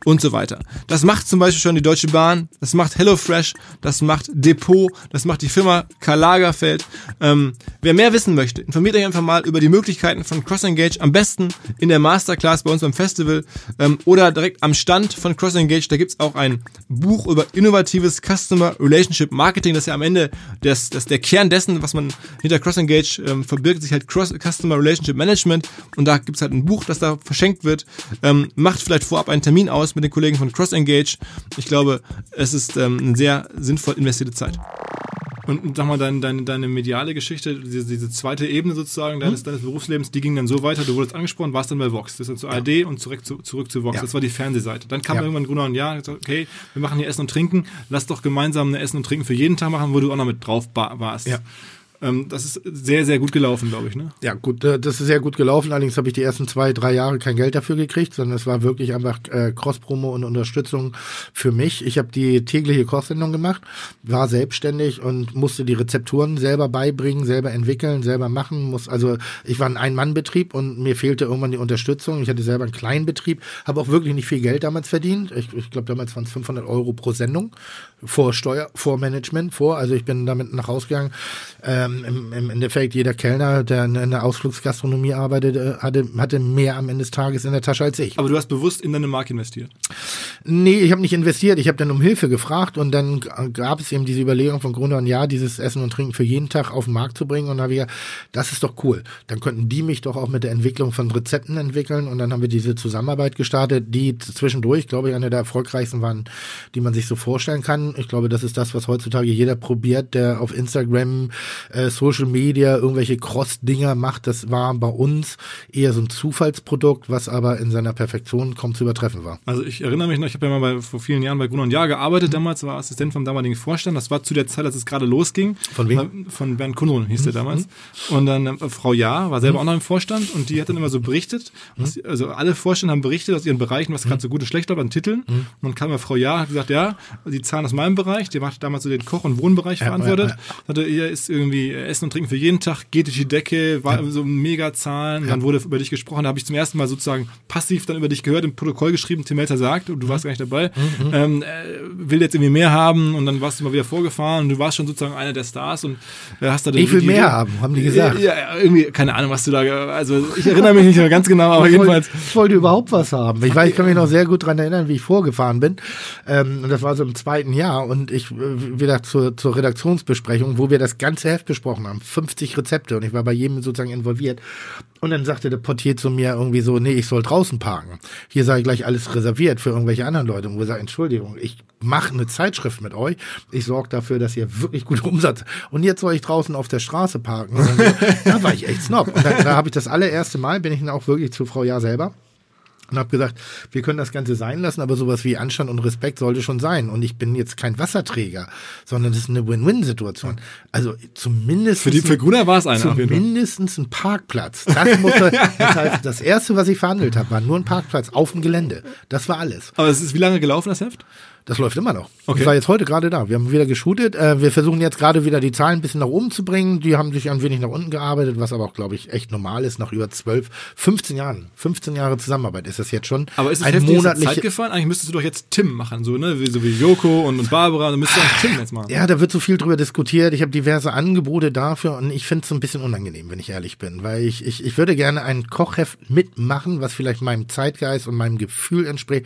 und so weiter. Das macht zum Beispiel schon die Deutsche Bahn, das macht HelloFresh, das macht Depot, das macht die Firma Karl Lagerfeld. Ähm, wer mehr wissen möchte, informiert euch einfach mal über die Möglichkeiten von CrossEngage, am besten in der Masterclass bei uns beim Festival ähm, oder direkt am Stand von CrossEngage. Da gibt's auch ein Buch über innovatives Customer Relationship Marketing, das ist ja am Ende das, das der Kern dessen, was man hinter CrossEngage ähm, verbirgt, sich halt Cross Customer Relationship Management und da gibt's halt ein Buch, das da verschenkt wird. Ähm, macht vielleicht vorab einen Termin aus mit den Kollegen von CrossEngage. Ich glaube, es ist ähm, eine sehr sinnvoll investierte Zeit. Und sag mal, deine, deine, deine mediale Geschichte, diese, diese zweite Ebene sozusagen deines, hm? deines Berufslebens, die ging dann so weiter, du wurdest angesprochen, warst dann bei Vox. Das ist dann zu ARD und zurück zu, zurück zu Vox. Ja. Das war die Fernsehseite. Dann kam ja. irgendwann Gruner und ja, okay, wir machen hier Essen und Trinken, lass doch gemeinsam eine Essen und Trinken für jeden Tag machen, wo du auch noch mit drauf warst. Ja. Ähm, das ist sehr, sehr gut gelaufen, glaube ich. Ne? Ja, gut, das ist sehr gut gelaufen. Allerdings habe ich die ersten zwei, drei Jahre kein Geld dafür gekriegt, sondern es war wirklich einfach äh, Cross-Promo und Unterstützung für mich. Ich habe die tägliche Kostsendung gemacht, war selbstständig und musste die Rezepturen selber beibringen, selber entwickeln, selber machen. Muss also ich war ein Ein-Mann-Betrieb und mir fehlte irgendwann die Unterstützung. Ich hatte selber einen kleinen Betrieb, habe auch wirklich nicht viel Geld damals verdient. Ich, ich glaube, damals waren es 500 Euro pro Sendung vor Steuer, vor Management, vor. Also ich bin damit nach Hause gegangen. Ähm, im, Im Endeffekt, jeder Kellner, der in der Ausflugsgastronomie arbeitet, äh, hatte, hatte mehr am Ende des Tages in der Tasche als ich. Aber du hast bewusst in deine Marke investiert? Nee, ich habe nicht investiert. Ich habe dann um Hilfe gefragt und dann gab es eben diese Überlegung von Gründer und ja, dieses Essen und Trinken für jeden Tag auf den Markt zu bringen. Und dann habe ich gesagt, das ist doch cool. Dann könnten die mich doch auch mit der Entwicklung von Rezepten entwickeln. Und dann haben wir diese Zusammenarbeit gestartet, die zwischendurch, glaube ich, eine der erfolgreichsten waren, die man sich so vorstellen kann ich glaube, das ist das, was heutzutage jeder probiert, der auf Instagram, äh, Social Media irgendwelche Cross-Dinger macht. Das war bei uns eher so ein Zufallsprodukt, was aber in seiner Perfektion kaum zu übertreffen war. Also ich erinnere mich noch, ich habe ja mal bei, vor vielen Jahren bei Gunnar und Jahr gearbeitet, mhm. damals war Assistent vom damaligen Vorstand. Das war zu der Zeit, als es gerade losging. Von wem? Von Bernd Kunrun hieß mhm. der damals. Und dann äh, Frau Jahr war selber mhm. auch noch im Vorstand und die hat dann immer so berichtet, was, mhm. also alle Vorstände haben berichtet aus ihren Bereichen, was mhm. gerade so gut und schlecht läuft an Titeln. Und dann kam ja Frau Jahr, hat gesagt, ja, die zahlen aus meinem Bereich, der macht damals so den Koch- und Wohnbereich ja, verantwortet. Ja, ja. Hatte, er ist irgendwie Essen und Trinken für jeden Tag, geht durch die Decke, war so mega Zahlen, dann wurde über dich gesprochen, da habe ich zum ersten Mal sozusagen passiv dann über dich gehört, im Protokoll geschrieben, Tim Melzer sagt, und du warst gar nicht dabei, mhm. mhm. ähm, äh, will jetzt irgendwie mehr haben und dann warst du mal wieder vorgefahren und du warst schon sozusagen einer der Stars und äh, hast da Ich will mehr haben, haben die gesagt. Ja, irgendwie, keine Ahnung, was du da, also ich erinnere mich nicht mehr ganz genau, aber ich jedenfalls. Wollte, ich wollte überhaupt was haben. Ich weiß, ich kann mich noch sehr gut daran erinnern, wie ich vorgefahren bin. Ähm, und das war so im zweiten Jahr und ich äh, wieder zur, zur Redaktionsbesprechung, wo wir das ganze Heft besprochen haben. 50 Rezepte und ich war bei jedem sozusagen involviert. Und dann sagte der Portier zu mir irgendwie so, nee, ich soll draußen parken. Hier sei gleich alles reserviert für irgendwelche anderen Leute. Und wir sagen, Entschuldigung, ich mache eine Zeitschrift mit euch. Ich sorge dafür, dass ihr wirklich gut Umsatz. Und jetzt soll ich draußen auf der Straße parken. Da war ich echt snob. Und dann, da habe ich das allererste Mal, bin ich dann auch wirklich zu Frau Ja selber und habe gesagt, wir können das Ganze sein lassen, aber sowas wie Anstand und Respekt sollte schon sein. Und ich bin jetzt kein Wasserträger, sondern das ist eine Win-Win-Situation. Also zumindest Für, die, für Gruner war es einer auf jeden Fall. zumindest ein Parkplatz. Das, muss, das heißt, das erste, was ich verhandelt habe, war nur ein Parkplatz auf dem Gelände. Das war alles. Aber es ist wie lange gelaufen, das Heft? Das läuft immer noch. Okay. Ich war jetzt heute gerade da. Wir haben wieder geshootet. Äh, wir versuchen jetzt gerade wieder die Zahlen ein bisschen nach oben zu bringen. Die haben sich ein wenig nach unten gearbeitet, was aber auch, glaube ich, echt normal ist nach über 12, 15 Jahren. 15 Jahre Zusammenarbeit ist das jetzt schon. Aber ist es eine monatliche Zeit gefallen? Eigentlich müsstest du doch jetzt Tim machen, so, ne? Wie, so wie Joko und, und Barbara. Dann müsstest du eigentlich Tim jetzt machen. Ja, da wird so viel drüber diskutiert. Ich habe diverse Angebote dafür und ich finde es ein bisschen unangenehm, wenn ich ehrlich bin, weil ich, ich, ich würde gerne ein Kochheft mitmachen, was vielleicht meinem Zeitgeist und meinem Gefühl entspricht.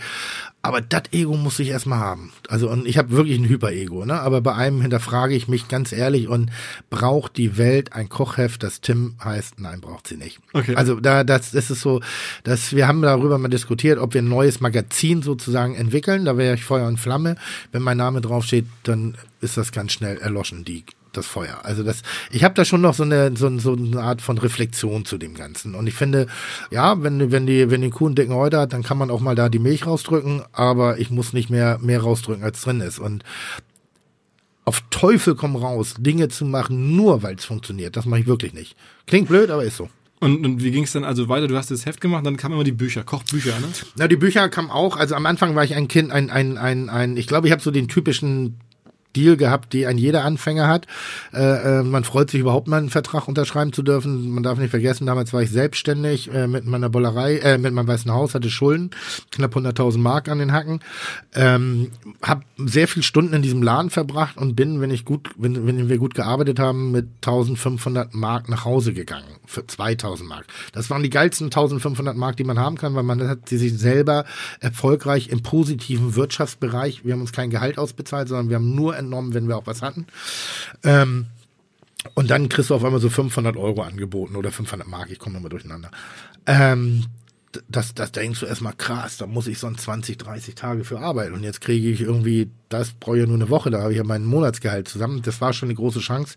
Aber das Ego muss ich erstmal haben. Also und ich habe wirklich ein Hyper-Ego, ne? Aber bei einem hinterfrage ich mich ganz ehrlich und braucht die Welt ein Kochheft, das Tim heißt? Nein, braucht sie nicht. Okay. Also da das, das ist so, dass wir haben darüber mal diskutiert, ob wir ein neues Magazin sozusagen entwickeln. Da wäre ich Feuer und Flamme. Wenn mein Name draufsteht, dann ist das ganz schnell erloschen, die das Feuer. Also das, ich habe da schon noch so eine, so, so eine Art von Reflexion zu dem Ganzen. Und ich finde, ja, wenn, wenn die, wenn die Kuh einen dicken Häute hat, dann kann man auch mal da die Milch rausdrücken, aber ich muss nicht mehr, mehr rausdrücken, als drin ist. Und auf Teufel komm raus, Dinge zu machen, nur weil es funktioniert. Das mache ich wirklich nicht. Klingt blöd, aber ist so. Und, und wie ging es dann also weiter? Du hast das Heft gemacht, dann kamen immer die Bücher, Kochbücher, ne? Na, die Bücher kamen auch, also am Anfang war ich ein Kind, ein, ein, ein, ein ich glaube, ich habe so den typischen Deal gehabt, die ein jeder Anfänger hat. Äh, äh, man freut sich überhaupt mal einen Vertrag unterschreiben zu dürfen. Man darf nicht vergessen, damals war ich selbstständig äh, mit meiner Bollerei, äh, mit meinem weißen Haus, hatte Schulden, knapp 100.000 Mark an den Hacken. Ähm, habe sehr viel Stunden in diesem Laden verbracht und bin, wenn ich gut, wenn, wenn wir gut gearbeitet haben, mit 1500 Mark nach Hause gegangen für 2000 Mark. Das waren die geilsten 1500 Mark, die man haben kann, weil man hat sie sich selber erfolgreich im positiven Wirtschaftsbereich. Wir haben uns kein Gehalt ausbezahlt, sondern wir haben nur entnommen, wenn wir auch was hatten. Ähm, und dann kriegst du auf einmal so 500 Euro angeboten oder 500 Mark, ich komme immer durcheinander. Ähm, das, das denkst du erstmal krass, da muss ich sonst 20, 30 Tage für arbeiten. Und jetzt kriege ich irgendwie, das brauche ich ja nur eine Woche, da habe ich ja mein Monatsgehalt zusammen. Das war schon eine große Chance.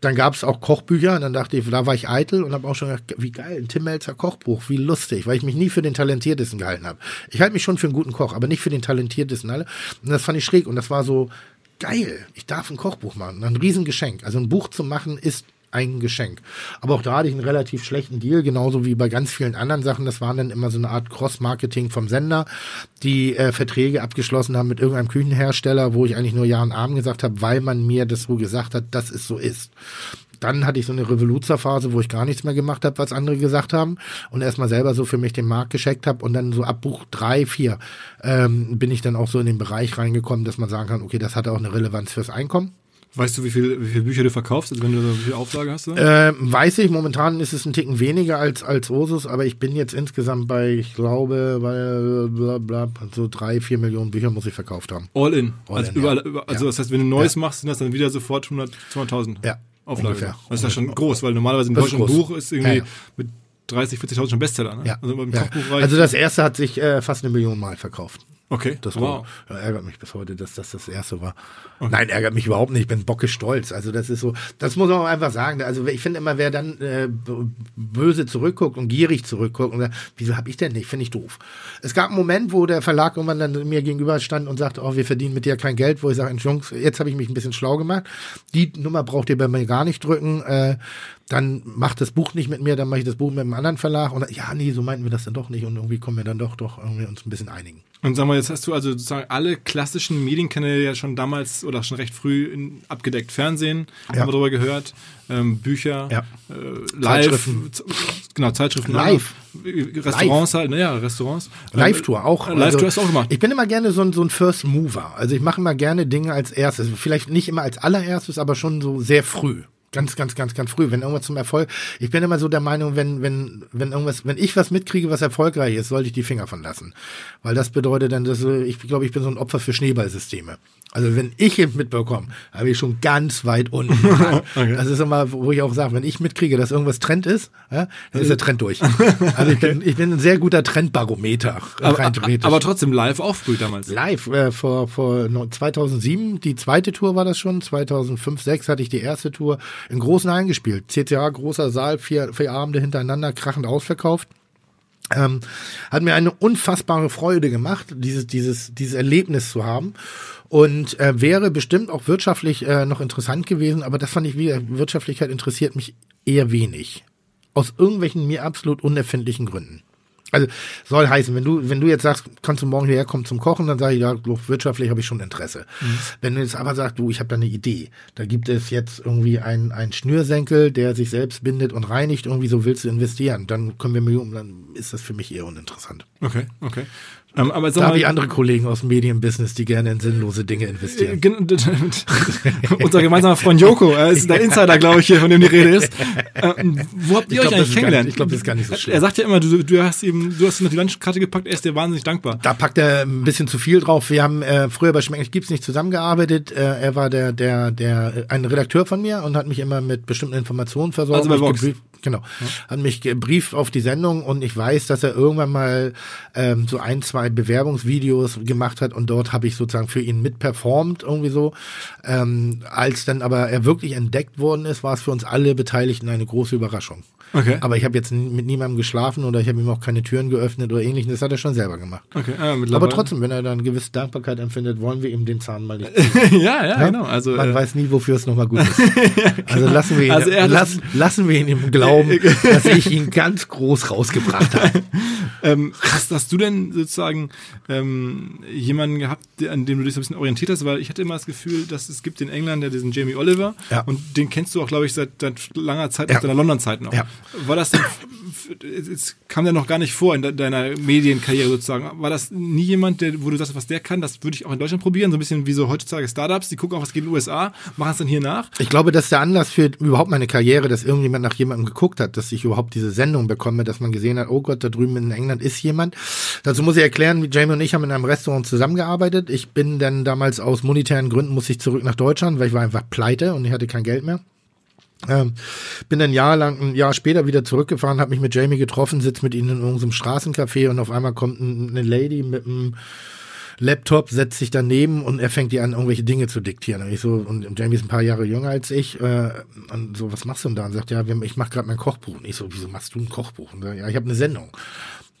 Dann gab es auch Kochbücher und dann dachte ich, da war ich eitel und habe auch schon gedacht, wie geil, ein Tim Melzer Kochbuch, wie lustig, weil ich mich nie für den Talentiertesten gehalten habe. Ich halte mich schon für einen guten Koch, aber nicht für den Talentiertesten alle. Und das fand ich schräg und das war so, geil, ich darf ein Kochbuch machen. Ein Riesengeschenk. Also ein Buch zu machen ist ein Geschenk. Aber auch da hatte ich einen relativ schlechten Deal, genauso wie bei ganz vielen anderen Sachen. Das waren dann immer so eine Art Cross-Marketing vom Sender, die äh, Verträge abgeschlossen haben mit irgendeinem Küchenhersteller, wo ich eigentlich nur Ja und Abend gesagt habe, weil man mir das so gesagt hat, dass es so ist. Dann hatte ich so eine Revoluzer-Phase, wo ich gar nichts mehr gemacht habe, was andere gesagt haben und erstmal selber so für mich den Markt gescheckt habe und dann so ab Buch drei, vier ähm, bin ich dann auch so in den Bereich reingekommen, dass man sagen kann, okay, das hatte auch eine Relevanz fürs Einkommen. Weißt du, wie viel, wie viele Bücher du verkaufst, also wenn du so viel Auflage hast? Ähm, weiß ich, momentan ist es ein Ticken weniger als, als Osus, aber ich bin jetzt insgesamt bei, ich glaube, bei bla, bla, so drei, vier Millionen Bücher muss ich verkauft haben. All in. All also in, überall, ja. also Ja. das heißt, wenn du Neues machst, sind das dann wieder sofort 100, 200.000 Ja, Auflage. ungefähr. Das ist ja schon groß, weil normalerweise ein deutsches. Buch ist irgendwie Ja, ja. mit 30, 40.000 schon Bestseller. Ne? Ja. Also ja. Also das erste hat sich äh, fast eine Million Mal verkauft. Okay, Das wow. war, ja, ärgert mich bis heute, dass das das erste war. Nein, ärgert mich überhaupt nicht. Ich bin bocke stolz. Also das ist so, das muss man auch einfach sagen. Also ich finde immer, wer dann äh, böse zurückguckt und gierig zurückguckt und sagt, wieso habe ich denn nicht? Finde ich doof. Es gab einen Moment, wo der Verlag irgendwann dann mir gegenüber stand und sagte, oh, wir verdienen mit dir kein Geld, wo ich sage, Jungs, jetzt habe ich mich ein bisschen schlau gemacht. Die Nummer braucht ihr bei mir gar nicht drücken. Äh, dann macht das Buch nicht mit mir, dann mache ich das Buch mit einem anderen Verlag. Und ja, nee, so meinten wir das dann doch nicht. Und irgendwie kommen wir dann doch, doch irgendwie uns ein bisschen einigen. Und sag mal, jetzt hast du also sozusagen alle klassischen Medienkanäle ja schon damals oder schon recht früh in, abgedeckt. Fernsehen, Ja. haben wir drüber gehört, ähm, Bücher, Ja. äh, live, Zeitschriften. genau, Zeitschriften. Live. äh, Restaurants halt, naja, Restaurants. Live-Tour auch. Äh, Live-Tour Also, hast du auch gemacht. Ich bin immer gerne so ein, so ein First Mover. Also ich mache immer gerne Dinge als erstes. Vielleicht nicht immer als allererstes, aber schon so sehr früh. Ganz, ganz, ganz, ganz früh. Wenn irgendwas zum Erfolg. Ich bin immer so der Meinung, wenn, wenn, wenn irgendwas, wenn ich was mitkriege, was erfolgreich ist, sollte ich die Finger von lassen. Weil das bedeutet dann, dass äh, ich glaube, ich bin so ein Opfer für Schneeballsysteme. Also wenn ich es mitbekomme, habe ich schon ganz weit unten. dran. Das ist immer, wo ich auch sage, wenn ich mitkriege, dass irgendwas Trend ist, ja, dann ist der Trend durch. Also ich bin, ich bin ein sehr guter Trendbarometer. aber, rein theoretisch. aber trotzdem live auch früh damals. Live, äh, vor, vor no- 2007, die zweite Tour war das schon, 2005, 2006 hatte ich die erste Tour in großen eingespielt. CCA, großer Saal, vier, vier Abende hintereinander, krachend ausverkauft. Ähm, hat mir eine unfassbare Freude gemacht, dieses, dieses, dieses Erlebnis zu haben. Und äh, wäre bestimmt auch wirtschaftlich äh, noch interessant gewesen, aber das fand ich wie Wirtschaftlichkeit interessiert mich eher wenig. Aus irgendwelchen mir absolut unerfindlichen Gründen. Also soll heißen, wenn du, wenn du jetzt sagst, kannst du morgen hierher kommen zum Kochen, dann sage ich, ja, wirtschaftlich habe ich schon Interesse. Mhm. Wenn du jetzt aber sagst, du, ich habe da eine Idee, da gibt es jetzt irgendwie einen, einen Schnürsenkel, der sich selbst bindet und reinigt, irgendwie so willst du investieren, dann können wir Millionen, dann ist das für mich eher uninteressant. Okay, okay. Ähm, aber da habe ich andere Kollegen aus dem Medienbusiness, die gerne in sinnlose Dinge investieren. Unser gemeinsamer Freund Joko, er ist der Insider, glaube ich, hier, von dem die Rede ist. Ähm, wo habt ihr euch eigentlich kennengelernt? Nicht, ich glaube, das ist gar nicht so schlimm. Er sagt ja immer, du, du hast ihm, du hast ihm noch die Landkarte gepackt, er ist dir wahnsinnig dankbar. Da packt er ein bisschen zu viel drauf. Wir haben äh, früher bei Schmecklich gibt's nicht zusammengearbeitet. Äh, er war der, der, der, ein Redakteur von mir und hat mich immer mit bestimmten Informationen versorgt. Also bei Vox. Genau. Hat mich gebrieft auf die Sendung und ich weiß, dass er irgendwann mal ähm, so ein, zwei Bewerbungsvideos gemacht hat und dort habe ich sozusagen für ihn mitperformt, irgendwie so. Ähm, als dann aber er wirklich entdeckt worden ist, war es für uns alle Beteiligten eine große Überraschung. Okay. Aber ich habe jetzt mit niemandem geschlafen oder ich habe ihm auch keine Türen geöffnet oder ähnliches. Das hat er schon selber gemacht. Okay. Ah, aber trotzdem, wenn er dann eine gewisse Dankbarkeit empfindet, wollen wir ihm den Zahn mal nicht. ja, ja, ja, genau. Also, Man äh, weiß nie, wofür es nochmal gut ist. ja, genau. Also lassen wir ihn, also lass, lassen wir ihn im Glauben, dass ich ihn ganz groß rausgebracht habe. ähm, hast, hast du denn sozusagen ähm, jemanden gehabt, an dem du dich so ein bisschen orientiert hast? Weil ich hatte immer das Gefühl, dass es gibt in England ja diesen Jamie Oliver ja. und den kennst du auch, glaube ich, seit, seit langer Zeit, ja. aus deiner London-Zeit noch. Ja. War das denn, jetzt kam der noch gar nicht vor in deiner Medienkarriere sozusagen, war das nie jemand, der, wo du sagst, was der kann, das würde ich auch in Deutschland probieren, so ein bisschen wie so heutzutage Startups, die gucken auch, was geht in den USA, machen es dann hier nach? Ich glaube, das ist der Anlass für überhaupt meine Karriere, dass irgendjemand nach jemandem geguckt hat, dass ich überhaupt diese Sendung bekomme, dass man gesehen hat, oh Gott, da drüben in England ist jemand. Dazu muss ich erklären, Jamie und ich haben in einem Restaurant zusammengearbeitet. Ich bin dann damals aus monetären Gründen musste ich zurück nach Deutschland, weil ich war einfach pleite und ich hatte kein Geld mehr. Ähm, bin dann jahrelang, ein Jahr später wieder zurückgefahren, habe mich mit Jamie getroffen, sitze mit ihnen in irgendeinem Straßencafé und auf einmal kommt eine Lady mit einem Laptop, setzt sich daneben und er fängt ihr an, irgendwelche Dinge zu diktieren. Und ich so, und Jamie ist ein paar Jahre jünger als ich. Äh, und so, was machst du denn da? Und sagt, ja, ich mache gerade mein Kochbuch. Und ich so, wieso machst du ein Kochbuch? Und so, ja, ich habe eine Sendung.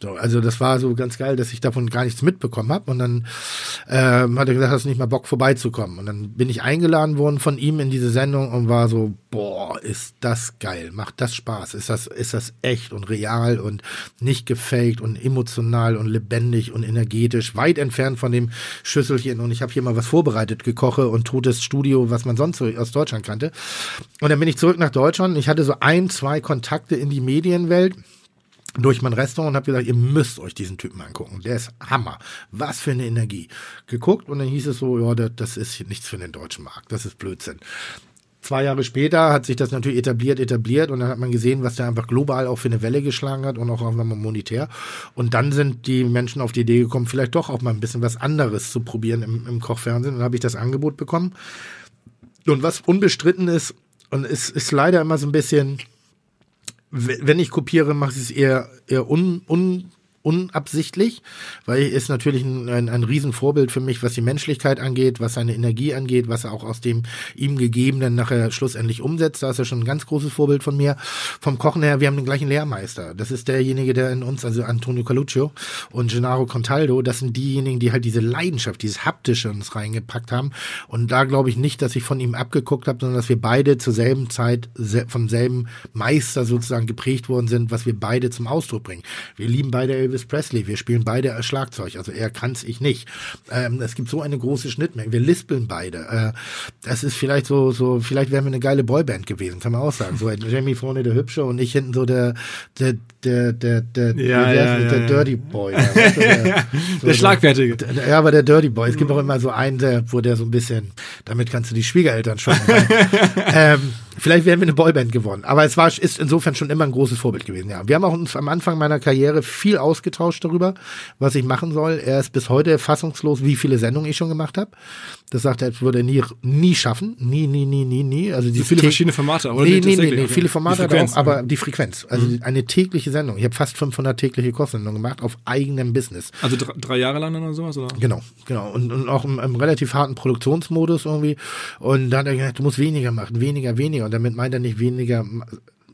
So, also das war so ganz geil, dass ich davon gar nichts mitbekommen habe. Und dann ähm, hat er gesagt, hast du nicht mal Bock vorbeizukommen. Und dann bin ich eingeladen worden von ihm in diese Sendung und war so, boah, ist das geil, macht das Spaß, ist das, ist das echt und real und nicht gefaked und emotional und lebendig und energetisch, weit entfernt von dem Schüsselchen. Und ich habe hier mal was vorbereitet, gekoche und totes Studio, was man sonst so aus Deutschland kannte. Und dann bin ich zurück nach Deutschland. Ich hatte so ein, zwei Kontakte in die Medienwelt durch mein Restaurant und habe gesagt, ihr müsst euch diesen Typen angucken. Der ist Hammer. Was für eine Energie. Geguckt und dann hieß es so, ja, das ist nichts für den deutschen Markt. Das ist Blödsinn. Zwei Jahre später hat sich das natürlich etabliert, etabliert und dann hat man gesehen, was der einfach global auch für eine Welle geschlagen hat und auch einfach mal monetär. Und dann sind die Menschen auf die Idee gekommen, vielleicht doch auch mal ein bisschen was anderes zu probieren im, im Kochfernsehen. Und dann habe ich das Angebot bekommen. Und was unbestritten ist, und es ist leider immer so ein bisschen, wenn ich kopiere, mache ich es eher, eher un, un, unabsichtlich, weil er ist natürlich ein, ein, ein Riesenvorbild für mich, was die Menschlichkeit angeht, was seine Energie angeht, was er auch aus dem ihm gegebenen nachher schlussendlich umsetzt. Da ist er schon ein ganz großes Vorbild von mir. Vom Kochen her, wir haben den gleichen Lehrmeister. Das ist derjenige, der in uns, also Antonio Caluccio und Gennaro Contaldo, das sind diejenigen, die halt diese Leidenschaft, dieses Haptische uns reingepackt haben. Und da glaube ich nicht, dass ich von ihm abgeguckt habe, sondern dass wir beide zur selben Zeit vom selben Meister sozusagen geprägt worden sind, was wir beide zum Ausdruck bringen. Wir lieben beide Elvis Presley. Wir spielen beide als Schlagzeug. Also er kann's, ich nicht. Ähm, es gibt so eine große Schnittmenge. Wir lispeln beide. Äh, das ist vielleicht so, so, vielleicht wären wir eine geile Boyband gewesen, kann man auch sagen. So Jamie vorne der Hübsche und ich hinten so der, der, der, der, der, ja, der, ja, der ja, Dirty Boy. Ja, weißt du, der, so, der Schlagfertige. Der, ja, aber der Dirty Boy. Es gibt auch immer so einen, der, wo der so ein bisschen, damit kannst du die Schwiegereltern schon. ähm, Vielleicht wären wir eine Boyband geworden. Aber es war, ist insofern schon immer ein großes Vorbild gewesen, ja. Wir haben auch uns am Anfang meiner Karriere viel ausgetauscht darüber, was ich machen soll. Er ist bis heute fassungslos, wie viele Sendungen ich schon gemacht habe. Das sagt er, das würde er nie, nie schaffen. Nie, nie, nie, nie, nie. Also die so viele verschiedene Formate, oder? Nee, nee, nee, nee. viele Formate auch, aber die Frequenz. Also mhm. eine tägliche Sendung. Ich habe fast 500 tägliche Kostsendungen gemacht auf eigenem Business. Also drei, drei Jahre lang oder sowas, oder? Genau, genau. Und, und auch im, im relativ harten Produktionsmodus irgendwie. Und dann hat er gesagt, du musst weniger machen, weniger, weniger. Und damit meint er nicht weniger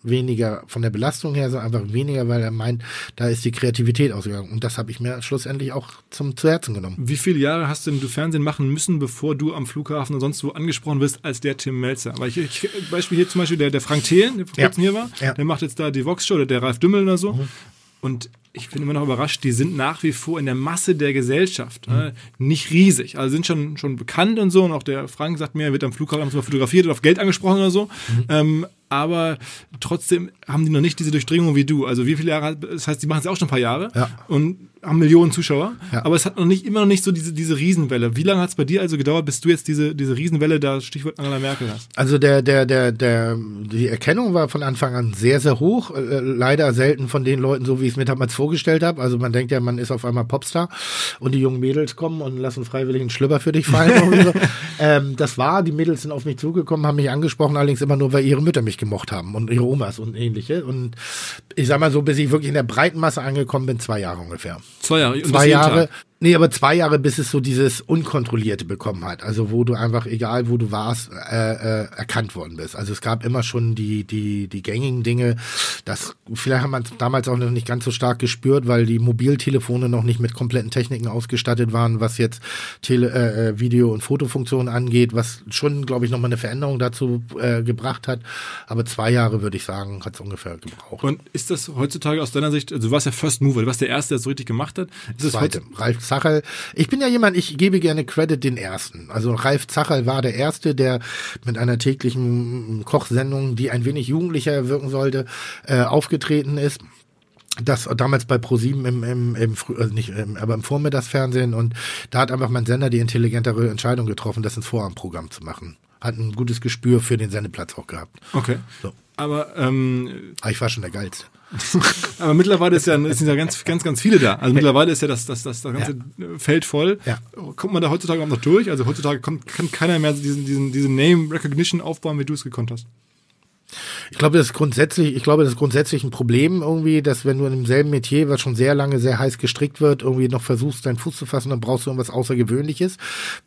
weniger von der Belastung her, sondern einfach weniger, weil er meint, da ist die Kreativität ausgegangen. Und das habe ich mir schlussendlich auch zum zu Herzen genommen. Wie viele Jahre hast denn du Fernsehen machen müssen, bevor du am Flughafen und sonst wo angesprochen wirst als der Tim Melzer? Weil ich, ich Beispiel hier zum Beispiel der, der Frank Thelen, der vor kurzem ja. hier war, ja. der macht jetzt da die Vox-Show, oder der Ralf Dümmel oder so. Mhm. Und ich bin immer noch überrascht, die sind nach wie vor in der Masse der Gesellschaft mhm. nicht riesig. Also sind schon, schon bekannt und so. Und auch der Frank sagt mir, er wird am Flughafen fotografiert oder auf Geld angesprochen oder so. Mhm. Ähm, aber trotzdem haben die noch nicht diese Durchdringung wie du. Also wie viele Jahre, das heißt, die machen es auch schon ein paar Jahre ja. und haben Millionen Zuschauer, ja. aber es hat noch nicht immer noch nicht so diese, diese Riesenwelle. Wie lange hat es bei dir also gedauert, bis du jetzt diese, diese Riesenwelle, da Stichwort Angela Merkel hast? Also der, der, der, der, die Erkennung war von Anfang an sehr, sehr hoch. Äh, leider selten von den Leuten, so wie ich es mir damals vorgestellt habe. Also man denkt ja, man ist auf einmal Popstar und die jungen Mädels kommen und lassen freiwillig einen Schlüpper für dich fallen. so. ähm, das war, die Mädels sind auf mich zugekommen, haben mich angesprochen, allerdings immer nur, weil ihre Mütter mich gemocht haben und ihre Omas und ähnliche. Und ich sag mal so, bis ich wirklich in der breiten Masse angekommen bin, zwei Jahre ungefähr. Zwei Jahre. Zwei Jahre. Nee, aber zwei Jahre, bis es so dieses Unkontrollierte bekommen hat. Also wo du einfach, egal wo du warst, äh, äh, erkannt worden bist. Also es gab immer schon die, die, die gängigen Dinge. Das, vielleicht hat man damals auch noch nicht ganz so stark gespürt, weil die Mobiltelefone noch nicht mit kompletten Techniken ausgestattet waren, was jetzt Tele, äh, äh Video- und Fotofunktionen angeht, was schon, glaube ich, nochmal eine Veränderung dazu äh, gebracht hat. Aber zwei Jahre, würde ich sagen, hat es ungefähr gebraucht. Und ist das heutzutage aus deiner Sicht, also du warst ja First Mover, du warst der Erste, der es so richtig gemacht hat. Ist das Zweite, Ralf Zacherl. Ich bin ja jemand, ich gebe gerne Credit den ersten. Also Ralf Zacherl war der erste, der mit einer täglichen Kochsendung, die ein wenig jugendlicher wirken sollte, äh, aufgetreten ist das damals bei ProSieben im, im, im also nicht, im, aber im Vormittagsfernsehen und da hat einfach mein Sender die intelligentere Entscheidung getroffen, das ins Vorabendprogramm zu machen. Hat ein gutes Gespür für den Sendeplatz auch gehabt. Okay. So. Aber ähm, ah, ich war schon der Geilste. Aber mittlerweile ist ja, sind ja ganz, ganz, ganz viele da. Also mittlerweile ist ja das, das, das, das ganze ja. Feld voll. Ja. Kommt man da heutzutage auch noch durch? Also heutzutage kommt, kann keiner mehr diesen, diesen, diesen Name Recognition aufbauen, wie du es gekonnt hast. Ich glaube, das ist grundsätzlich, ich glaube, das ist grundsätzlich ein Problem irgendwie, dass wenn du in demselben Metier, was schon sehr lange sehr heiß gestrickt wird, irgendwie noch versuchst, deinen Fuß zu fassen, dann brauchst du irgendwas Außergewöhnliches.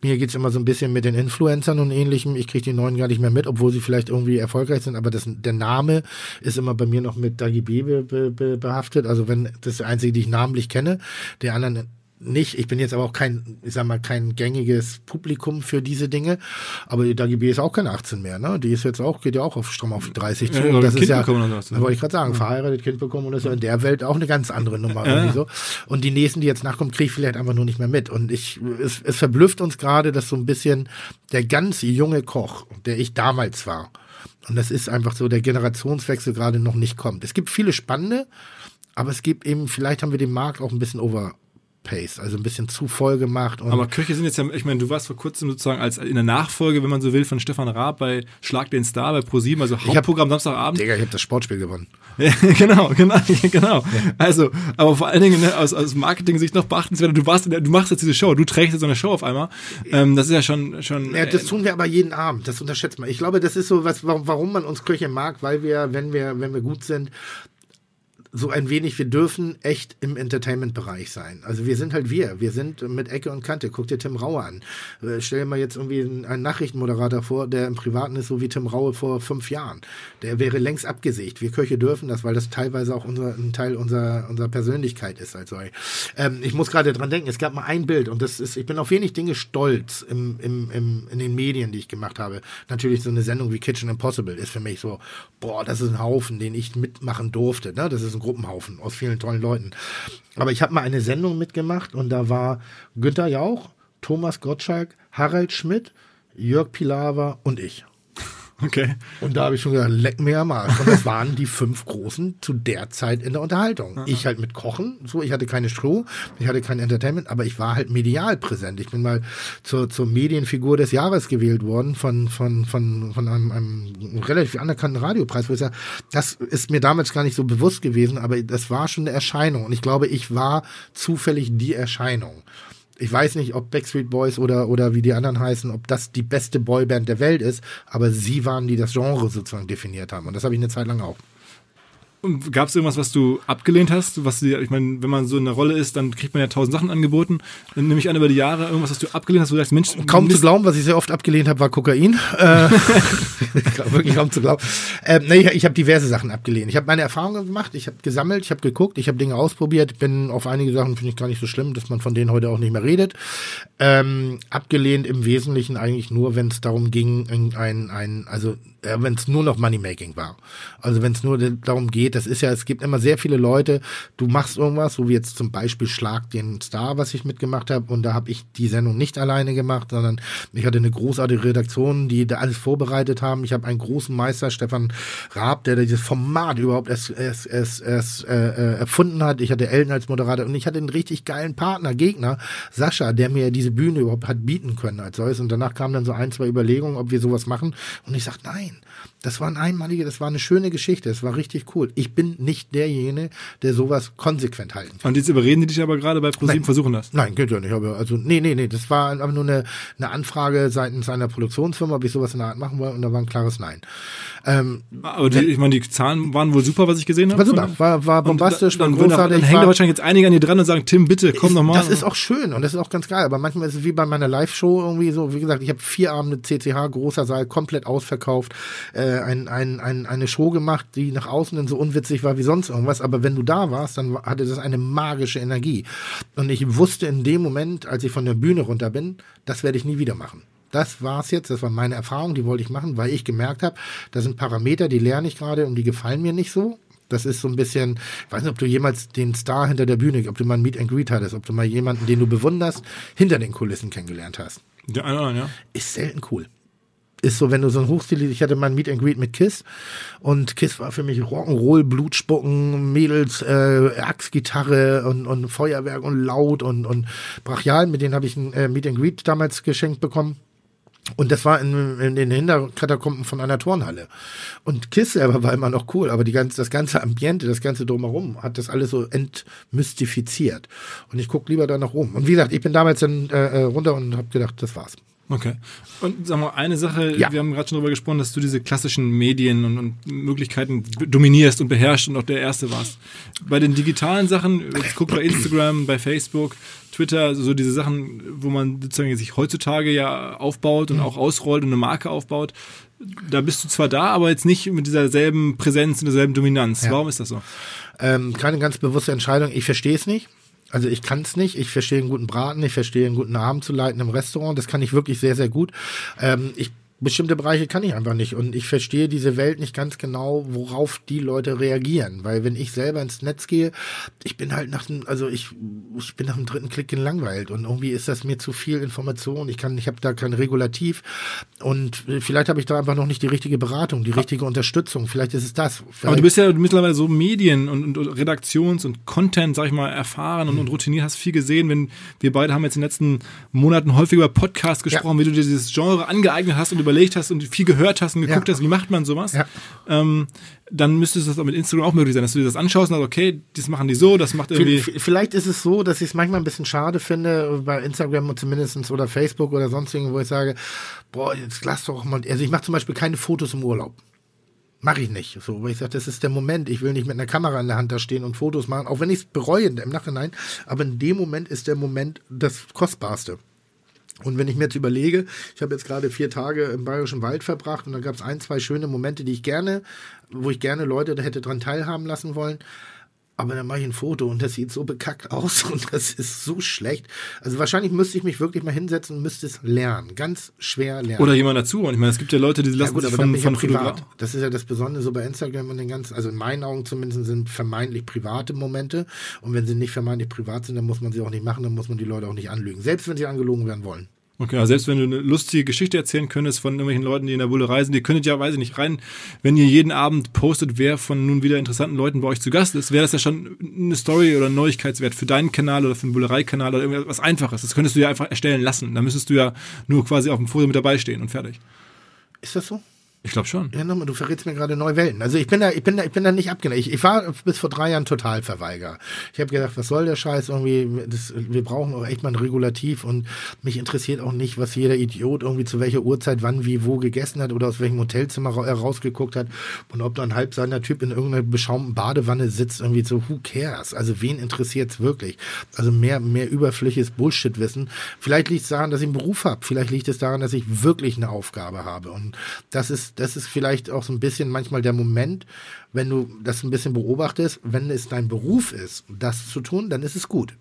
Mir geht's immer so ein bisschen mit den Influencern und ähnlichem. Ich kriege die neuen gar nicht mehr mit, obwohl sie vielleicht irgendwie erfolgreich sind, aber das, der Name ist immer bei mir noch mit Dagi B be, be, behaftet. Also wenn das ist der einzige, die ich namentlich kenne, der anderen nicht. Ich bin jetzt aber auch kein, ich sag mal, kein gängiges Publikum für diese Dinge. Aber die DAGB ist auch keine 18 mehr, ne? Die ist jetzt auch, geht ja auch auf Strom auf 30 zu. Ja, das kind ist ja, da wollte ich gerade sagen, verheiratet, Kind bekommen und das ist ja in der Welt auch eine ganz andere Nummer. Ja. So. Und die nächsten, die jetzt nachkommen, kriege ich vielleicht einfach nur nicht mehr mit. Und ich, es, es verblüfft uns gerade, dass so ein bisschen der ganz junge Koch, der ich damals war, und das ist einfach so, der Generationswechsel gerade noch nicht kommt. Es gibt viele spannende, aber es gibt eben, vielleicht haben wir den Markt auch ein bisschen over, Pace, also ein bisschen zu voll gemacht. Aber Köche sind jetzt ja, ich meine, du warst vor kurzem sozusagen als in der Nachfolge, wenn man so will, von Stefan Raab bei Schlag den Star bei ProSieben, also Hauptprogramm hab, Samstagabend. Digga, ich habe das Sportspiel gewonnen. Ja, genau, genau, genau. Ja. Also, aber vor allen Dingen ne, aus, aus Marketing-Sicht noch beachtenswert, du warst, du machst jetzt diese Show, du trägst jetzt so eine Show auf einmal. Ähm, das ist ja schon, schon. Ja, das tun wir aber jeden Abend. Das unterschätzt man. Ich glaube, das ist so was, warum man uns Köche mag, weil wir, wenn wir, wenn wir gut sind, so ein wenig, wir dürfen echt im Entertainment-Bereich sein. Also wir sind halt wir. Wir sind mit Ecke und Kante. Guck dir Tim Raue an. Äh, stell dir mal jetzt irgendwie einen Nachrichtenmoderator vor, der im Privaten ist, so wie Tim Raue vor fünf Jahren. Der wäre längst abgesägt. Wir Köche dürfen das, weil das teilweise auch unser, ein Teil unserer, unserer Persönlichkeit ist. Also, ähm, ich muss gerade dran denken, es gab mal ein Bild und das ist, ich bin auf wenig Dinge stolz im, im, im, in den Medien, die ich gemacht habe. Natürlich so eine Sendung wie Kitchen Impossible ist für mich so, boah, das ist ein Haufen, den ich mitmachen durfte. Ne? Das ist ein Gruppenhaufen aus vielen tollen Leuten. Aber ich habe mal eine Sendung mitgemacht und da war Günther Jauch, Thomas Gottschalk, Harald Schmidt, Jörg Pilawa und ich. Okay. Und da habe ich schon gesagt, leck mir am Arsch. Und das waren die fünf Großen zu der Zeit in der Unterhaltung. Aha. Ich halt mit Kochen, so, ich hatte keine Show, ich hatte kein Entertainment, aber ich war halt medial präsent. Ich bin mal zur, zur Medienfigur des Jahres gewählt worden von, von, von, von einem, einem relativ anerkannten Radiopreis, wo ich sage, das ist mir damals gar nicht so bewusst gewesen, aber das war schon eine Erscheinung. Und ich glaube, ich war zufällig die Erscheinung ich weiß nicht, ob Backstreet Boys oder, oder wie die anderen heißen, ob das die beste Boyband der Welt ist, aber sie waren, die das Genre sozusagen definiert haben. Und das habe ich eine Zeit lang auch. Gab es irgendwas, was du abgelehnt hast? Was die, ich meine, wenn man so in der Rolle ist, dann kriegt man ja tausend Sachen angeboten. Dann nehme ich an über die Jahre irgendwas, was du abgelehnt hast, wo du sagst, Mensch, Kaum Mist. zu glauben, was ich sehr oft abgelehnt habe, war Kokain. Äh, wirklich kaum zu glauben. Ähm, nee, ich, ich habe diverse Sachen abgelehnt. Ich habe meine Erfahrungen gemacht, ich habe gesammelt, ich habe geguckt, ich habe Dinge ausprobiert, bin auf einige Sachen, finde ich gar nicht so schlimm, dass man von denen heute auch nicht mehr redet. Ähm, abgelehnt im Wesentlichen eigentlich nur, wenn es darum ging, ein, ein, ein also äh, wenn es nur noch Moneymaking war. Also wenn es nur darum geht, das ist ja, es gibt immer sehr viele Leute, du machst irgendwas, so wie jetzt zum Beispiel Schlag den Star, was ich mitgemacht habe, und da habe ich die Sendung nicht alleine gemacht, sondern ich hatte eine großartige Redaktion, die da alles vorbereitet haben. Ich habe einen großen Meister, Stefan Raab, der dieses Format überhaupt erst, erst, erst, erst äh, äh, erfunden hat. Ich hatte Elton als Moderator und ich hatte einen richtig geilen Partner, Gegner, Sascha, der mir diese Bühne überhaupt hat bieten können als solches. Und danach kamen dann so ein, zwei Überlegungen, ob wir sowas machen. Und ich sagte, nein, das war ein einmalige, das war eine schöne Geschichte, das war richtig cool. Ich bin nicht derjenige, der sowas konsequent halten kann. Und jetzt überreden die dich aber gerade bei ProSieben, versuchen das. Nein, geht ja nicht. Aber also, nee, nee, nee. Das war einfach nur eine, eine Anfrage seitens einer Produktionsfirma, ob ich sowas in der Art machen wollte, und da war ein klares Nein. Ähm, Aber die, ich meine, die Zahlen waren wohl super, was ich gesehen habe. war super, war, war bombastisch, dann, war dann, auch- großartig. dann hängen da war, wahrscheinlich jetzt einige an dir dran und sagen, Tim, bitte, komm noch mal. Das ist auch schön und das ist auch ganz geil. Aber manchmal ist es wie bei meiner Live-Show irgendwie so. Wie gesagt, ich habe vier Abende CCH, großer Saal, komplett ausverkauft. Äh, ein, ein, ein, eine Show gemacht, die nach außen dann so unwitzig war wie sonst irgendwas. Aber wenn du da warst, dann war- hatte das eine magische Energie. Und ich wusste in dem Moment, als ich von der Bühne runter bin, das werde ich nie wieder machen. Das war's jetzt, das war meine Erfahrung, die wollte ich machen, weil ich gemerkt habe, da sind Parameter, die lerne ich gerade und die gefallen mir nicht so. Das ist so ein bisschen, ich weiß nicht, ob du jemals den Star hinter der Bühne, ob du mal ein Meet and Greet hattest, ob du mal jemanden, den du bewunderst, hinter den Kulissen kennengelernt hast. Der eine oder andere, ja. Ist selten cool. Ist so, wenn du so ein Hochstil, ich hatte mal ein Meet and Greet mit Kiss und Kiss war für mich Rock'n'Roll, Blutspucken, Mädels, äh, Axtgitarre und, und Feuerwerk und laut und, und brachial. Mit denen habe ich ein äh, Meet and Greet damals geschenkt bekommen. Und das war in, in den Hinterkatakomben von einer Turnhalle. Und Kiss selber war immer noch cool, aber die ganze, das ganze Ambiente, das ganze Drumherum hat das alles so entmystifiziert. Und ich gucke lieber da noch rum. Und wie gesagt, ich bin damals dann äh, äh, runter und habe gedacht, das war's. Okay. Und sag mal, eine Sache, Ja. wir haben gerade schon darüber gesprochen, dass du diese klassischen Medien und, und Möglichkeiten dominierst und beherrschst und auch der Erste warst. Bei den digitalen Sachen, jetzt guck bei Instagram, bei Facebook, Twitter, so diese Sachen, wo man sozusagen sich heutzutage ja aufbaut und auch ausrollt und eine Marke aufbaut, da bist du zwar da, aber jetzt nicht mit dieser selben Präsenz und derselben Dominanz. Ja. Warum ist das so? Ähm, keine ganz bewusste Entscheidung. Ich verstehe es nicht. Also ich kann es nicht. Ich verstehe einen guten Braten, ich verstehe einen guten Abend zu leiten im Restaurant. Das kann ich wirklich sehr, sehr gut. Ähm, ich bestimmte Bereiche kann ich einfach nicht und ich verstehe diese Welt nicht ganz genau, worauf die Leute reagieren, weil wenn ich selber ins Netz gehe, ich bin halt nach dem, also ich, ich bin nach dem dritten Klick gelangweilt und irgendwie ist das mir zu viel Information. Ich kann, ich habe da kein Regulativ und äh, vielleicht habe ich da einfach noch nicht die richtige Beratung, die richtige Unterstützung. Vielleicht ist es das. Aber Vielleicht- du bist ja mittlerweile so Medien- und, und Redaktions- und Content, sag ich mal, erfahren und, und routiniert, hast viel gesehen. Wenn wir beide haben jetzt in den letzten Monaten häufig über Podcasts gesprochen, wie du dir dieses Genre angeeignet hast und überlegt hast und viel gehört hast und geguckt Ja. hast, wie macht man sowas. Ja. Ähm, dann müsste es das auch mit Instagram auch möglich sein, dass du dir das anschaust und sagst, okay, das machen die so, das macht irgendwie. Vielleicht ist es so, dass ich es manchmal ein bisschen schade finde, bei Instagram und zumindest oder Facebook oder sonst irgendwo, wo ich sage, boah, jetzt lass doch mal. Also ich mache zum Beispiel keine Fotos im Urlaub. Mache ich nicht. So, weil ich sage, das ist der Moment. Ich will nicht mit einer Kamera in der Hand da stehen und Fotos machen, auch wenn ich es bereue im Nachhinein. Aber in dem Moment ist der Moment das Kostbarste. Und wenn ich mir jetzt überlege, ich habe jetzt gerade vier Tage im Bayerischen Wald verbracht und da gab es ein, zwei schöne Momente, die ich gerne, wo ich gerne Leute hätte dran teilhaben lassen wollen. Aber dann mache ich ein Foto und das sieht so bekackt aus und das ist so schlecht. Also wahrscheinlich müsste ich mich wirklich mal hinsetzen und müsste es lernen. Ganz schwer lernen. Oder jemand dazu. Und ich meine, es gibt ja Leute, die ja lassen gut, sich von, ich ja von privat. Das ist ja das Besondere so bei Instagram und den ganzen, also in meinen Augen zumindest sind vermeintlich private Momente. Und wenn sie nicht vermeintlich privat sind, dann muss man sie auch nicht machen, dann muss man die Leute auch nicht anlügen. Selbst wenn sie angelogen werden wollen. Okay, also selbst wenn du eine lustige Geschichte erzählen könntest von irgendwelchen Leuten, die in der Bullerei sind, ihr könntet ja, weiß ich nicht, rein, wenn ihr jeden Abend postet, wer von nun wieder interessanten Leuten bei euch zu Gast ist, wäre das ja schon eine Story oder ein Neuigkeitswert für deinen Kanal oder für den Bullereikanal oder irgendwas Einfaches. Das könntest du ja einfach erstellen lassen. Da müsstest du ja nur quasi auf dem Foto mit dabei stehen und fertig. Ist das so? Ich glaube schon. Ja, nochmal, du verrätst mir gerade neue Welten. Also ich bin da, ich bin da, ich bin da nicht abgeneigt. Ich, ich war bis vor drei Jahren total Verweiger. Ich habe gedacht, was soll der Scheiß irgendwie? Das, wir brauchen auch echt mal ein Regulativ und mich interessiert auch nicht, was jeder Idiot irgendwie zu welcher Uhrzeit, wann, wie, wo gegessen hat oder aus welchem Hotelzimmer ra rausgeguckt hat und ob da ein halbseiner Typ in irgendeiner beschaumten Badewanne sitzt, irgendwie so, who cares? Also wen interessiert's wirklich? Also mehr, mehr überflüssiges Bullshit-Wissen. Vielleicht liegt es daran, dass ich einen Beruf habe. Vielleicht liegt es daran, dass ich wirklich eine Aufgabe habe. Und das ist das ist vielleicht auch so ein bisschen manchmal der Moment, wenn du das ein bisschen beobachtest, wenn es dein Beruf ist, das zu tun, dann ist es gut.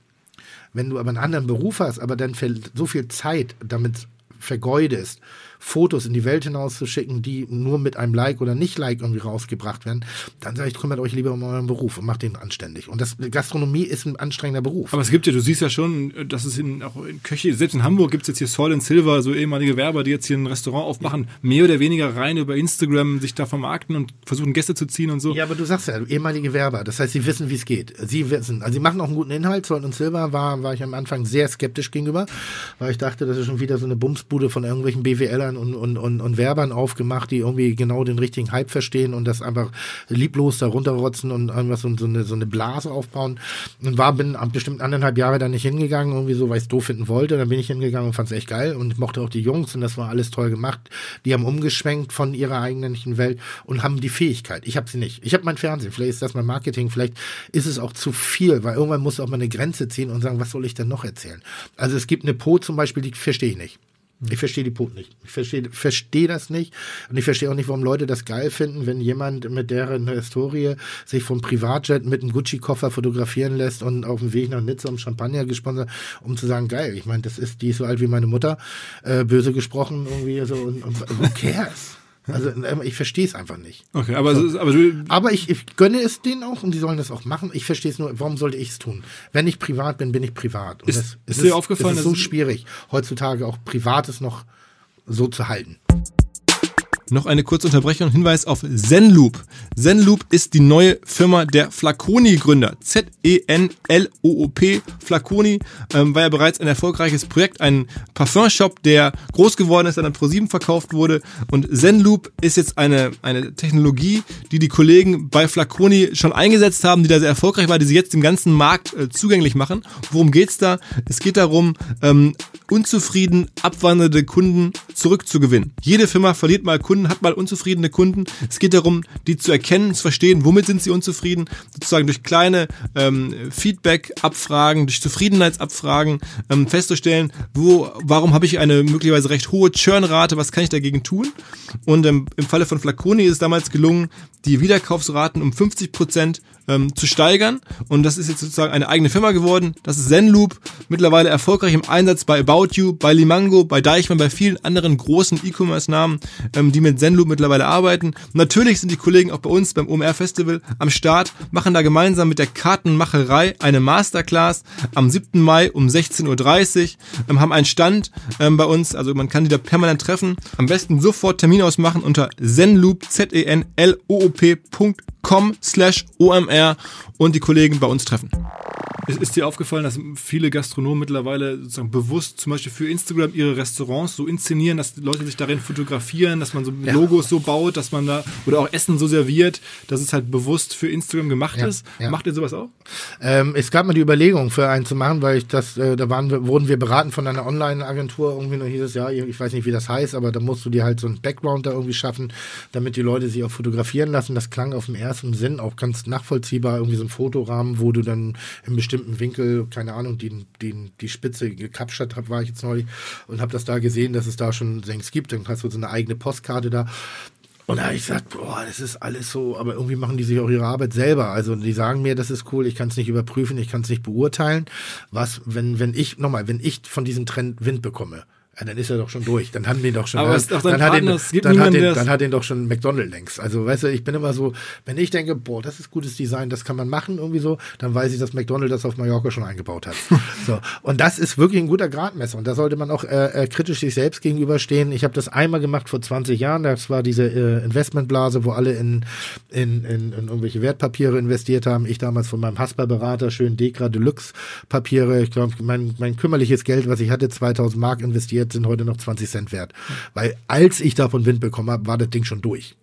Wenn du aber einen anderen Beruf hast, aber dann so viel Zeit damit vergeudest, Fotos in die Welt hinauszuschicken, die nur mit einem Like oder Nicht-Like irgendwie rausgebracht werden, dann sage ich, kümmert euch lieber um euren Beruf und macht den anständig. Und das Gastronomie ist ein anstrengender Beruf. Aber es gibt ja, du siehst ja schon, dass es in, auch in Köche, selbst in Hamburg gibt es jetzt hier Soil and Silver, so ehemalige Werber, die jetzt hier ein Restaurant aufmachen, mehr oder weniger rein über Instagram sich da vermarkten und versuchen Gäste zu ziehen und so. Ja, aber du sagst ja, ehemalige Werber, das heißt, sie wissen, wie es geht. Sie wissen, also sie machen auch einen guten Inhalt. Soil and Silver war, war ich am Anfang sehr skeptisch gegenüber, weil ich dachte, das ist schon wieder so eine Bumsbude von irgendwelchen BWLern und, und, und, und Werbern aufgemacht, die irgendwie genau den richtigen Hype verstehen und das einfach lieblos da runterrotzen und einfach so, so, eine, so eine Blase aufbauen. Und war, bin bestimmt anderthalb Jahre da nicht hingegangen, irgendwie so, weil ich es doof finden wollte. Dann bin ich hingegangen und fand es echt geil und mochte auch die Jungs und das war alles toll gemacht. Die haben umgeschwenkt von ihrer eigentlichen Welt und haben die Fähigkeit. Ich habe sie nicht. Ich habe mein Fernsehen, vielleicht ist das mein Marketing, vielleicht ist es auch zu viel, weil irgendwann muss auch mal eine Grenze ziehen und sagen, was soll ich denn noch erzählen? Also es gibt eine Po zum Beispiel, die verstehe ich nicht. Ich verstehe die Punkt nicht. Ich verstehe verstehe das nicht. Und ich verstehe auch nicht, warum Leute das geil finden, wenn jemand mit deren Historie sich vom Privatjet mit einem Gucci-Koffer fotografieren lässt und auf dem Weg nach Nizza um Champagner gesponsert, um zu sagen, geil. Ich meine, das ist, die ist so alt wie meine Mutter, äh, böse gesprochen irgendwie so. Und, und who cares? Also ähm, ich verstehe es einfach nicht. Okay, aber, so. aber, du aber ich, ich, gönne es denen auch und die sollen das auch machen. Ich verstehe es nur, warum sollte ich es tun? Wenn ich privat bin, bin ich privat. Und ist, das, ist dir aufgefallen? Es ist so schwierig, heutzutage auch Privates noch so zu halten. Noch eine kurze Unterbrechung. Hinweis auf Zenloop. Zenloop ist die neue Firma der Flaconi-Gründer. Z-E-N-L-O-O-P. Flaconi ähm, war ja bereits ein erfolgreiches Projekt, ein Parfumshop, der groß geworden ist, dann an ProSieben verkauft wurde. Und Zenloop ist jetzt eine, eine Technologie, die die Kollegen bei Flaconi schon eingesetzt haben, die da sehr erfolgreich war, die sie jetzt dem ganzen Markt äh, zugänglich machen. Worum geht's da? Es geht darum, ähm, unzufrieden abwandernde Kunden zurückzugewinnen. Jede Firma verliert mal Kunden, hat mal unzufriedene Kunden. Es geht darum, die zu erkennen, zu verstehen, womit sind sie unzufrieden, sozusagen durch kleine ähm, Feedback-Abfragen, durch Zufriedenheitsabfragen ähm, festzustellen, wo, warum habe ich eine möglicherweise recht hohe Churnrate, was kann ich dagegen tun? Und ähm, im Falle von Flaconi ist es damals gelungen, die Wiederkaufsraten um 50 Prozent ähm, zu steigern. Und das ist jetzt sozusagen eine eigene Firma geworden. Das ist Zenloop, mittlerweile erfolgreich im Einsatz bei About You, bei Limango, bei Deichmann, bei vielen anderen großen E-Commerce-Namen, ähm, die mit Zenloop mittlerweile arbeiten. Natürlich sind die Kollegen auch bei uns beim OMR Festival am Start, machen da gemeinsam mit der Kartenmacherei eine Masterclass am 7. Mai um 16.30 Uhr, ähm, haben einen Stand ähm, bei uns, also man kann die da permanent treffen. Am besten sofort Termin ausmachen unter zenloop, Z-E-N-L-O-O-P.com slash OMR und die Kollegen bei uns treffen. Ist dir aufgefallen, dass viele Gastronomen mittlerweile sozusagen bewusst zum Beispiel für Instagram ihre Restaurants so inszenieren, dass Leute sich darin fotografieren, dass man so ja. Logos so baut, dass man da oder auch Essen so serviert, dass es halt bewusst für Instagram gemacht ja. ist? Ja. Macht ihr sowas auch? Ähm, es gab mal die Überlegung, für einen zu machen, weil ich das, äh, da waren wir, wurden wir beraten von einer Online-Agentur, irgendwie noch hieß es, ja, ich weiß nicht, wie das heißt, aber da musst du dir halt so einen Background da irgendwie schaffen, damit die Leute sich auch fotografieren lassen. Das klang auf dem ersten Sinn auch ganz nachvollziehbar, irgendwie so ein Fotorahmen, wo du dann in bestimmten Winkel, keine Ahnung, die, die, die Spitze gekapschert habe, war ich jetzt neulich und habe das da gesehen, dass es da schon Senks gibt. Dann hast du so eine eigene Postkarte da. Und da habe ich gesagt, boah, das ist alles so, aber irgendwie machen die sich auch ihre Arbeit selber. Also die sagen mir, das ist cool, ich kann es nicht überprüfen, ich kann es nicht beurteilen. Was, wenn, wenn ich, nochmal, wenn ich von diesem Trend Wind bekomme, ja, dann ist er doch schon durch. Dann haben die doch schon. Aber dann, dann, dann, hat ihn, dann, hat ihn, dann hat ihn doch schon McDonald längst. Also, weißt du, ich bin immer so, wenn ich denke, boah, das ist gutes Design, das kann man machen, irgendwie so, dann weiß ich, dass McDonald das auf Mallorca schon eingebaut hat. so. Und das ist wirklich ein guter Gradmesser. Und da sollte man auch äh, äh, kritisch sich selbst gegenüberstehen. Ich habe das einmal gemacht vor 20 Jahren. Das war diese äh, Investmentblase, wo alle in, in, in, in irgendwelche Wertpapiere investiert haben. Ich damals von meinem Hasper-Berater schön Dekra Deluxe Papiere. Ich glaube, mein, mein kümmerliches Geld, was ich hatte, 2000 Mark investiert gekostet, sind heute noch 20 Cent wert. Weil als ich davon Wind bekommen habe, war das Ding schon durch.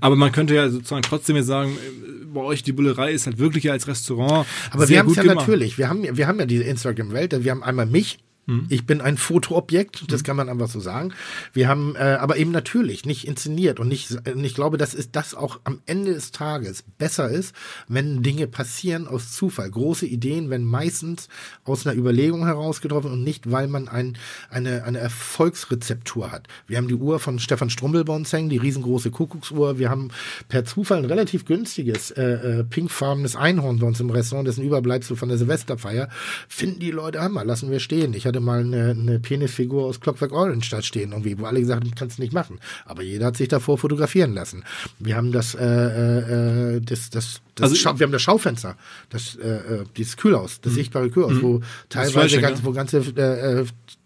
Aber man könnte ja sozusagen trotzdem jetzt sagen, äh, bei euch die Bullerei ist halt wirklich ja als Restaurant. Aber wir haben es ja gemacht. natürlich. Wir haben, wir haben ja diese Instagram-Welt. Wir haben einmal mich. Mhm. Ich bin ein Fotoobjekt, das kann man einfach so sagen. Wir haben äh, aber eben natürlich nicht inszeniert und nicht, und ich glaube, dass ist das auch am Ende des Tages besser ist, wenn Dinge passieren aus Zufall. Große Ideen werden meistens aus einer Überlegung heraus getroffen und nicht, weil man ein, eine, eine Erfolgsrezeptur hat. Wir haben die Uhr von Stefan Strumbel bei uns hängen, die riesengroße Kuckucksuhr. Wir haben per Zufall ein relativ günstiges äh, äh, pinkfarbenes Einhorn bei uns im Restaurant, das ist ein Überbleibsel von der Silvesterfeier. Finden die Leute Hammer, lassen wir stehen. Ich hatte mal eine, eine Penisfigur aus Clockwork Orange da stehen, irgendwie, wo alle gesagt haben, kannst du nicht machen. Aber jeder hat sich davor fotografieren lassen. Wir haben das, äh, äh, äh, das, das, das Also- wir haben das Schaufenster, das, äh, äh, dieses Kühlhaus, das sichtbare Kühlhaus, wo teilweise ganz, wo ganze äh,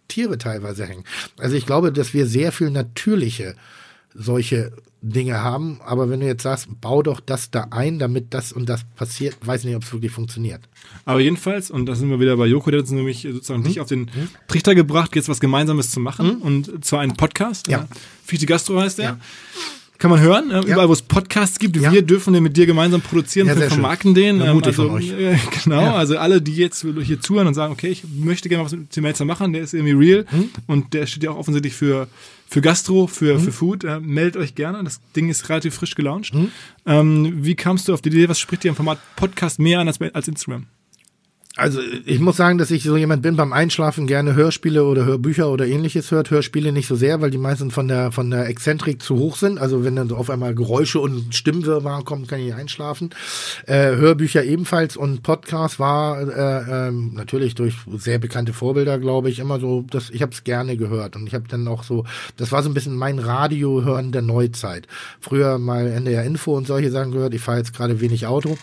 Tiere teilweise hängen. Also ich glaube, dass wir sehr viel natürliche solche Dinge haben, aber wenn du jetzt sagst, bau doch das da ein, damit das und das passiert, weiß nicht, ob es wirklich funktioniert. Aber jedenfalls, und da sind wir wieder bei Joko, der hat uns nämlich sozusagen Mhm. dich auf den Trichter gebracht, jetzt was Gemeinsames zu machen. Und zwar einen Podcast. Ja. Fichte Gastro heißt der. Ja. Kann man hören, äh, überall wo es Podcasts gibt. Wir dürfen den mit dir gemeinsam produzieren, Ja, wir sehr schön. vermarkten den. Ähm, mutig also, von euch. Äh, genau, also alle, die jetzt hier zuhören und sagen, okay, ich möchte gerne was mit Tim Melzer machen, der ist irgendwie real Hm? und der steht ja auch offensichtlich für, für Gastro, für, Hm? für Food. Äh, meldet euch gerne, das Ding ist relativ frisch gelauncht. Hm? Ähm, wie kamst du auf die Idee, was spricht dir im Format Podcast mehr an als, als Instagram? Also ich muss sagen, dass ich so jemand bin beim Einschlafen gerne Hörspiele oder Hörbücher oder ähnliches hört. Hörspiele nicht so sehr, weil die meisten von der von der Exzentrik zu hoch sind. Also wenn dann so auf einmal Geräusche und Stimmwirrwarr kommen, kann ich nicht einschlafen. Äh, Hörbücher ebenfalls und Podcast war äh, ähm, natürlich durch sehr bekannte Vorbilder, glaube ich, immer so. Das, ich habe es gerne gehört und ich habe dann auch so. Das war so ein bisschen mein Radiohören der Neuzeit. Früher mal NDR Info und solche Sachen gehört. Ich fahre jetzt gerade wenig Auto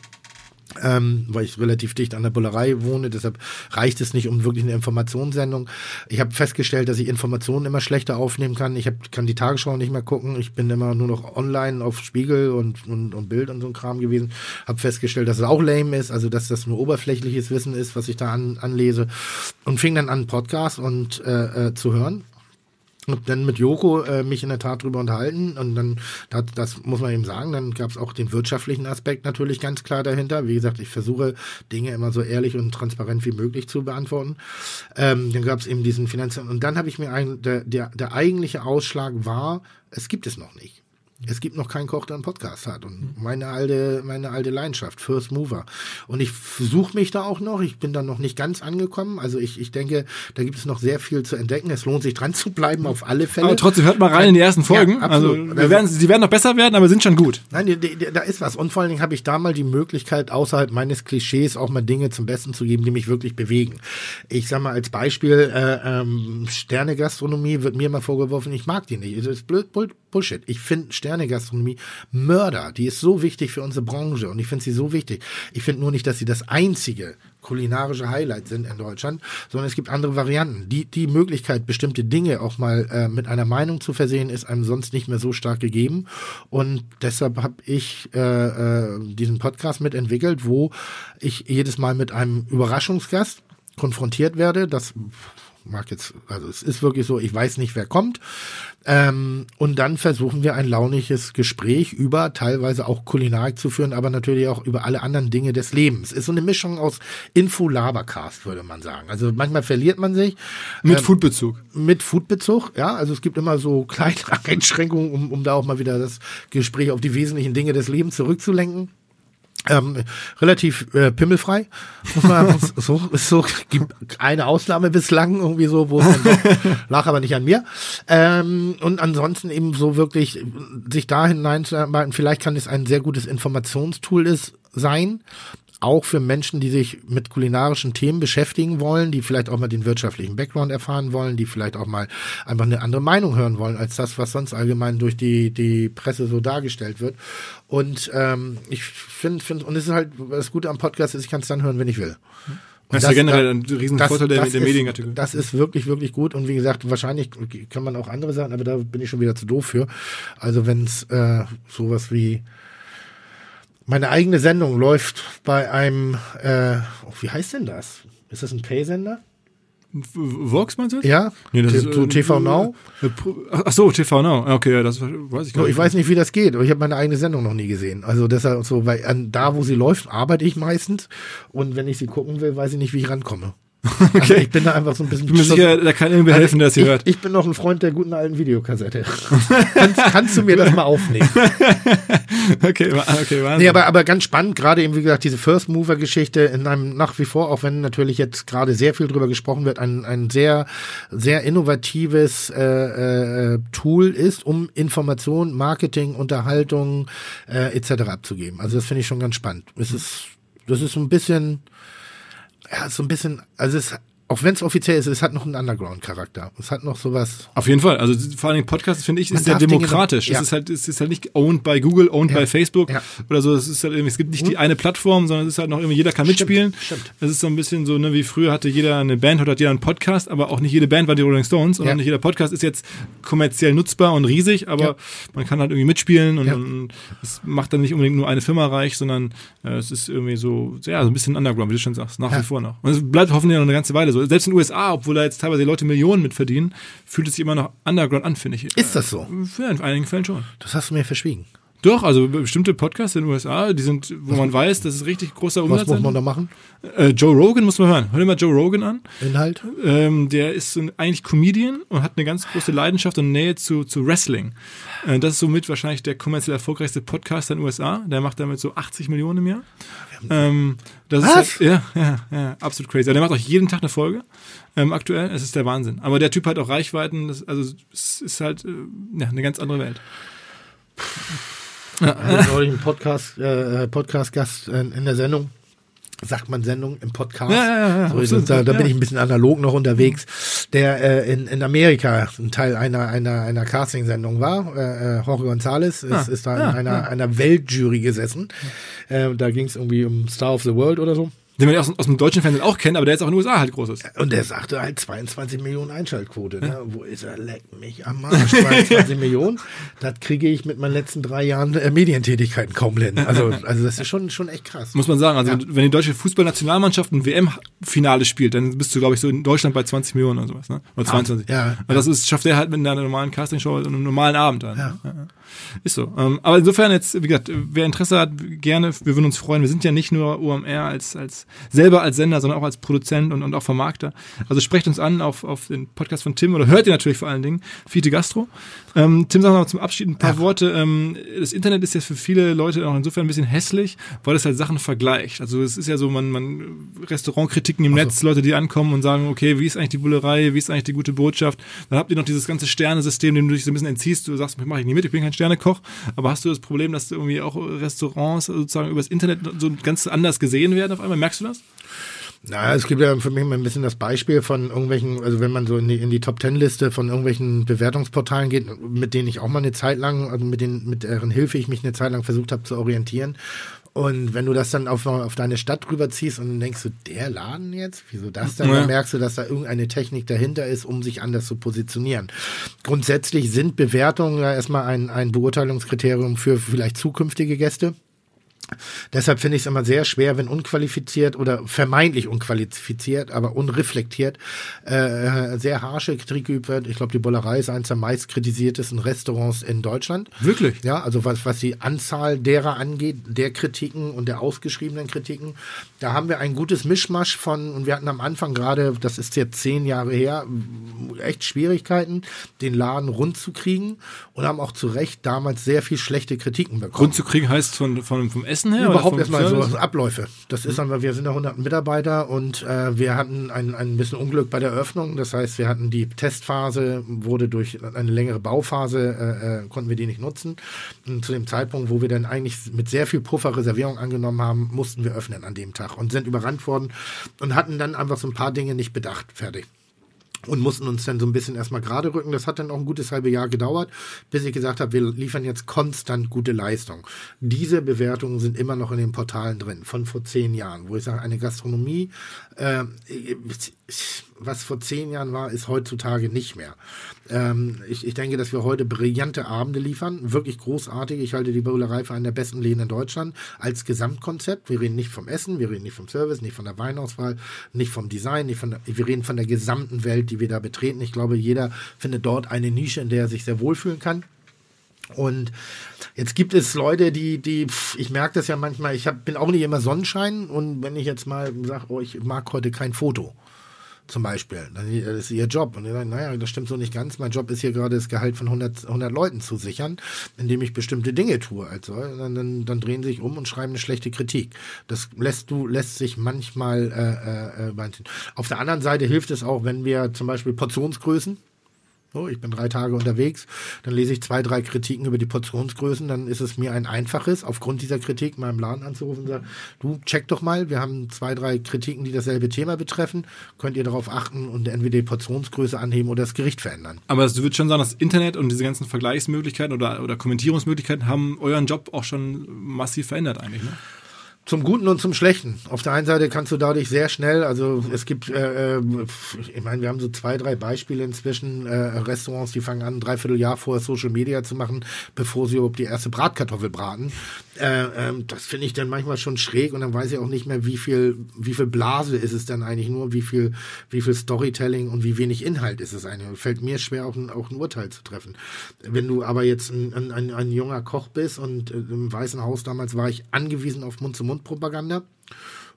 ähm, weil ich relativ dicht an der Bullerei wohne. Deshalb reicht es nicht um wirklich eine Informationssendung. Ich habe festgestellt, dass ich Informationen immer schlechter aufnehmen kann. Ich hab, kann die Tagesschau nicht mehr gucken. Ich bin immer nur noch online auf Spiegel und, und, und Bild und so ein Kram gewesen. Habe festgestellt, dass es auch lame ist, also dass das nur oberflächliches Wissen ist, was ich da an, anlese. Und fing dann an, Podcast und äh, äh, zu hören. Und dann mit Joko äh, mich in der Tat drüber unterhalten und dann, das, das muss man eben sagen, dann gab es auch den wirtschaftlichen Aspekt natürlich ganz klar dahinter. Wie gesagt, ich versuche Dinge immer so ehrlich und transparent wie möglich zu beantworten. Ähm, dann gab es eben diesen finanziellen und dann habe ich mir ein, der, der, der eigentliche Ausschlag war, es gibt es noch nicht. Es gibt noch keinen Koch, der einen Podcast hat. Und meine alte, meine alte Leidenschaft, First Mover. Und ich suche mich da auch noch. Ich bin da noch nicht ganz angekommen. Also ich, ich denke, da gibt es noch sehr viel zu entdecken. Es lohnt sich dran zu bleiben, auf alle Fälle. Aber trotzdem hört mal rein in die ersten Folgen. Ja, also wir werden, sie werden noch besser werden, aber sind schon gut. Nein, da ist was. Und vor allen Dingen habe ich da mal die Möglichkeit, außerhalb meines Klischees auch mal Dinge zum Besten zu geben, die mich wirklich bewegen. Ich sage mal als Beispiel, äh, ähm, Sternegastronomie wird mir mal vorgeworfen, ich mag die nicht. Das ist blöd, Bull- Bullshit. Ich finde Sternegastronomie Mörder. Die ist so wichtig für unsere Branche und ich finde sie so wichtig. Ich finde nur nicht, dass sie das einzige kulinarische Highlight sind in Deutschland, sondern es gibt andere Varianten. Die, die Möglichkeit, bestimmte Dinge auch mal äh, mit einer Meinung zu versehen, ist einem sonst nicht mehr so stark gegeben. Und deshalb habe ich äh, äh, diesen Podcast mitentwickelt, wo ich jedes Mal mit einem Überraschungsgast konfrontiert werde. Das mag jetzt, also es ist wirklich so, ich weiß nicht, wer kommt. Ähm, und dann versuchen wir ein launiges Gespräch über teilweise auch Kulinarik zu führen, aber natürlich auch über alle anderen Dinge des Lebens. Ist so eine Mischung aus Info-Labercast, würde man sagen. Also manchmal verliert man sich Mit Ähm, Foodbezug. mit Foodbezug, ja. Also es gibt immer so kleine Einschränkungen, um, um da auch mal wieder das Gespräch auf die wesentlichen Dinge des Lebens zurückzulenken. Ähm, relativ äh, pimmelfrei, muss man so, so, gibt eine Ausnahme bislang irgendwie so, wo lag aber nicht an mir. Ähm, und ansonsten eben so wirklich sich da hineinzuarbeiten, vielleicht kann es ein sehr gutes Informationstool ist, sein, auch für Menschen, die sich mit kulinarischen Themen beschäftigen wollen, die vielleicht auch mal den wirtschaftlichen Background erfahren wollen, die vielleicht auch mal einfach eine andere Meinung hören wollen, als das, was sonst allgemein durch die, die Presse so dargestellt wird. Und ähm, ich finde, find, und es ist halt, das Gute am Podcast ist, ich kann es dann hören, wenn ich will. Und Das ist ja generell ein riesen Vorteil der, der Medienkategorie. Das ist wirklich, wirklich gut. Und wie gesagt, wahrscheinlich kann man auch andere sagen, aber da bin ich schon wieder zu doof für. Also wenn es äh, sowas wie meine eigene Sendung läuft bei einem, äh, oh, wie heißt denn das? Ist das ein Pay-Sender? Vox meinst du? Ja, Nee, das ist, so äh, TV Now. Äh, Pro- Ach so, TV Now. Okay, ja, das weiß ich gar So, nicht. ich weiß nicht, wie das geht, aber ich habe meine eigene Sendung noch nie gesehen. Also deshalb so, weil an da, wo sie läuft, arbeite ich meistens. Und wenn ich sie gucken will, weiß ich nicht, wie ich rankomme. Also ich bin da einfach so ein bisschen. Ich bin mir sicher, da kann irgendwer helfen, der das hier ich, hört. Ich bin noch ein Freund der guten alten Videokassette. kannst, kannst du mir das mal aufnehmen? Okay, okay, Wahnsinn. Nee, aber, aber ganz spannend, gerade eben, wie gesagt, diese First Mover-Geschichte in einem nach wie vor, auch wenn natürlich jetzt gerade sehr viel drüber gesprochen wird, ein, ein sehr, sehr innovatives äh, äh, Tool ist, um Information, Marketing, Unterhaltung äh, etc. abzugeben. Also das finde ich schon ganz spannend. Es ist, das ist so ein bisschen, ja, so ein bisschen, also es auch wenn es offiziell ist, es hat noch einen Underground-Charakter. Es hat noch sowas. Auf jeden Fall. Also vor allem Podcast finde ich Man ist sehr demokratisch. ja. Es ist halt es ist halt nicht owned by Google, owned Ja. by Facebook Ja. oder so. Es ist halt irgendwie, es gibt nicht die eine Plattform, sondern es ist halt noch irgendwie jeder kann mitspielen. stimmt. Es ist so ein bisschen so, ne, wie früher hatte jeder eine Band, heute hat jeder einen Podcast, aber auch nicht jede Band war die Rolling Stones und auch nicht jeder Podcast ist jetzt kommerziell nutzbar und riesig, aber man kann halt irgendwie mitspielen und, und es macht dann nicht unbedingt nur eine Firma reich, sondern äh, es ist irgendwie so, ja, so ein bisschen Underground, wie du schon sagst, nach wie vor noch. Und es bleibt hoffentlich noch eine ganze Weile so. Selbst in den USA, obwohl da jetzt teilweise die Leute Millionen mit verdienen, fühlt es sich immer noch Underground an, finde ich. Ist das so? Ja, in einigen Fällen schon. Das hast du mir verschwiegen. Doch, also bestimmte Podcasts in den USA, die sind, wo man weiß, das ist richtig großer Was Umsatz. muss man da machen? äh, Joe Rogan muss man hören. Hör dir mal Joe Rogan an. Inhalt? Ähm, der ist so ein, eigentlich Comedian und hat eine ganz große Leidenschaft und Nähe zu, zu Wrestling. Äh, das ist somit wahrscheinlich der kommerziell erfolgreichste Podcaster in den USA. Der macht damit so 80 Millionen im Jahr. Ähm, das Was? Ist ja, ja, ja, absolut crazy. Der macht auch jeden Tag eine Folge. Ähm, aktuell, es ist der Wahnsinn. Aber der Typ hat auch Reichweiten, das, also es ist halt äh, ja, eine ganz andere Welt. Ich hatte neulich einen Podcast, äh, Podcast-Gast äh, in der Sendung. Sagt man Sendung im Podcast? Ja, ja, ja, so, absolut, da da ja. bin ich ein bisschen analog noch unterwegs. Der äh, in, in Amerika ein Teil einer, einer, einer Casting-Sendung war. Äh, äh, Jorge González ist, Ah, ist da ja, in einer, einer Weltjury gesessen. Äh, da ging es irgendwie um Star of the World oder so. Den man ja aus, aus dem deutschen Fernsehen auch kennt, aber der jetzt auch in den USA halt groß ist. Und der sagte halt 22 Millionen Einschaltquote. Ne? Wo ist er? Leck mich am Arsch. 22 Millionen. Das kriege ich mit meinen letzten drei Jahren äh, Medientätigkeiten kaum hin. Also, also das ist schon, schon echt krass. Muss man sagen. Also Ja. wenn die deutsche Fußballnationalmannschaft ein WM-Finale spielt, dann bist du, glaube ich, so in Deutschland bei 20 Millionen oder sowas, ne? Oder 22. ja, Und das ist, schafft er halt mit einer normalen Castingshow und einem normalen Abend dann. Ja. Ist so. Ähm, aber insofern jetzt, wie gesagt, wer Interesse hat, gerne, wir würden uns freuen. Wir sind ja nicht nur OMR als, als selber als Sender, sondern auch als Produzent und, und auch Vermarkter. Also sprecht uns an auf, auf den Podcast von Tim oder hört ihr natürlich vor allen Dingen, Fiete Gastro. Ähm, Tim, sag mal zum Abschied ein paar Worte. Ähm, das Internet ist ja für viele Leute auch insofern ein bisschen hässlich, weil es halt Sachen vergleicht. Also es ist ja so, man, man Restaurantkritiken im Netz, Leute, die ankommen und sagen, okay, wie ist eigentlich die Bullerei, wie ist eigentlich die gute Botschaft? Dann habt ihr noch dieses ganze Sternesystem, dem du dich so ein bisschen entziehst. Du sagst, mache ich nie mit, ich bin kein Sternekoch. Aber hast du das Problem, dass irgendwie auch Restaurants sozusagen übers Internet so ganz anders gesehen werden auf einmal? Merkst du das? Na, es gibt ja für mich mal ein bisschen das Beispiel von irgendwelchen, also wenn man so in die, in die Top Ten Liste von irgendwelchen Bewertungsportalen geht, mit denen ich auch mal eine Zeit lang, also mit denen, mit deren Hilfe ich mich eine Zeit lang versucht habe zu orientieren. Und wenn du das dann auf, auf deine Stadt rüberziehst und dann denkst du, der Laden jetzt? Wieso das dann? Ja. Dann merkst du, dass da irgendeine Technik dahinter ist, um sich anders zu positionieren. Grundsätzlich sind Bewertungen ja erstmal ein, ein Beurteilungskriterium für vielleicht zukünftige Gäste. Deshalb finde ich es immer sehr schwer, wenn unqualifiziert oder vermeintlich unqualifiziert, aber unreflektiert äh, sehr harsche Kritik geübt wird. Ich glaube, die Bollerei ist eines der meist kritisiertesten Restaurants in Deutschland. Wirklich? Ja, also was, was die Anzahl derer angeht, der Kritiken und der ausgeschriebenen Kritiken, da haben wir ein gutes Mischmasch von, und wir hatten am Anfang gerade, das ist jetzt zehn Jahre her, echt Schwierigkeiten, den Laden rund zu kriegen und haben auch zu Recht damals sehr viel schlechte Kritiken bekommen. Grund zu kriegen heißt von, von, vom Essen her? Überhaupt erstmal so? Abläufe. Das ist dann, weil wir sind ja 100 Mitarbeiter und äh, wir hatten ein, ein bisschen Unglück bei der Eröffnung. Das heißt, wir hatten die Testphase, wurde durch eine längere Bauphase, äh, äh, konnten wir die nicht nutzen. Und zu dem Zeitpunkt, wo wir dann eigentlich mit sehr viel Puffer Reservierung angenommen haben, mussten wir öffnen an dem Tag und sind überrannt worden und hatten dann einfach so ein paar Dinge nicht bedacht. Fertig. Und mussten uns dann so ein bisschen erstmal gerade rücken. Das hat dann auch ein gutes halbe Jahr gedauert, bis ich gesagt habe, wir liefern jetzt konstant gute Leistung. Diese Bewertungen sind immer noch in den Portalen drin, von vor zehn Jahren, wo ich sage, eine Gastronomie, äh, was vor zehn Jahren war, ist heutzutage nicht mehr. Ähm, ich, ich denke, dass wir heute brillante Abende liefern, wirklich großartig. Ich halte die Bullerei für einen der besten Läden in Deutschland als Gesamtkonzept. Wir reden nicht vom Essen, wir reden nicht vom Service, nicht von der Weinauswahl, nicht vom Design, nicht von der, wir reden von der gesamten Welt, die wir da betreten. Ich glaube, jeder findet dort eine Nische, in der er sich sehr wohlfühlen kann. Und jetzt gibt es Leute, die, die, ich merke das ja manchmal, ich hab, bin auch nicht immer Sonnenschein und wenn ich jetzt mal sage, oh, ich mag heute kein Foto, zum Beispiel. Das ist ihr Job. Und ich sage, naja, das stimmt so nicht ganz. Mein Job ist hier gerade das Gehalt von 100, 100 Leuten zu sichern, indem ich bestimmte Dinge tue. Also, dann, dann, dann drehen sie sich um und schreiben eine schlechte Kritik. Das lässt du, lässt sich manchmal äh, äh, äh Auf der anderen Seite hilft es auch, wenn wir zum Beispiel Portionsgrößen so, ich bin drei Tage unterwegs, dann lese ich zwei, drei Kritiken über die Portionsgrößen, dann ist es mir ein einfaches, aufgrund dieser Kritik meinem Laden anzurufen und sagen, du check doch mal, wir haben zwei, drei Kritiken, die dasselbe Thema betreffen, könnt ihr darauf achten und entweder die Portionsgröße anheben oder das Gericht verändern. Aber du würdest schon sagen, das Internet und diese ganzen Vergleichsmöglichkeiten oder, oder Kommentierungsmöglichkeiten haben euren Job auch schon massiv verändert eigentlich, ne? Zum Guten und zum Schlechten. Auf der einen Seite kannst du dadurch sehr schnell, also es gibt, äh, äh, ich meine, wir haben so zwei, drei Beispiele inzwischen, äh, Restaurants, die fangen an, ein Dreivierteljahr vorher Social Media zu machen, bevor sie überhaupt die erste Bratkartoffel braten. Äh, ähm, das finde ich dann manchmal schon schräg und dann weiß ich auch nicht mehr, wie viel, wie viel Blase ist es dann eigentlich nur, wie viel, wie viel Storytelling und wie wenig Inhalt ist es eigentlich. Fällt mir schwer, auch ein, auch ein Urteil zu treffen. Wenn du aber jetzt ein, ein, ein junger Koch bist und äh, im Weißen Haus damals war ich angewiesen auf Mund-zu-Mund Mundpropaganda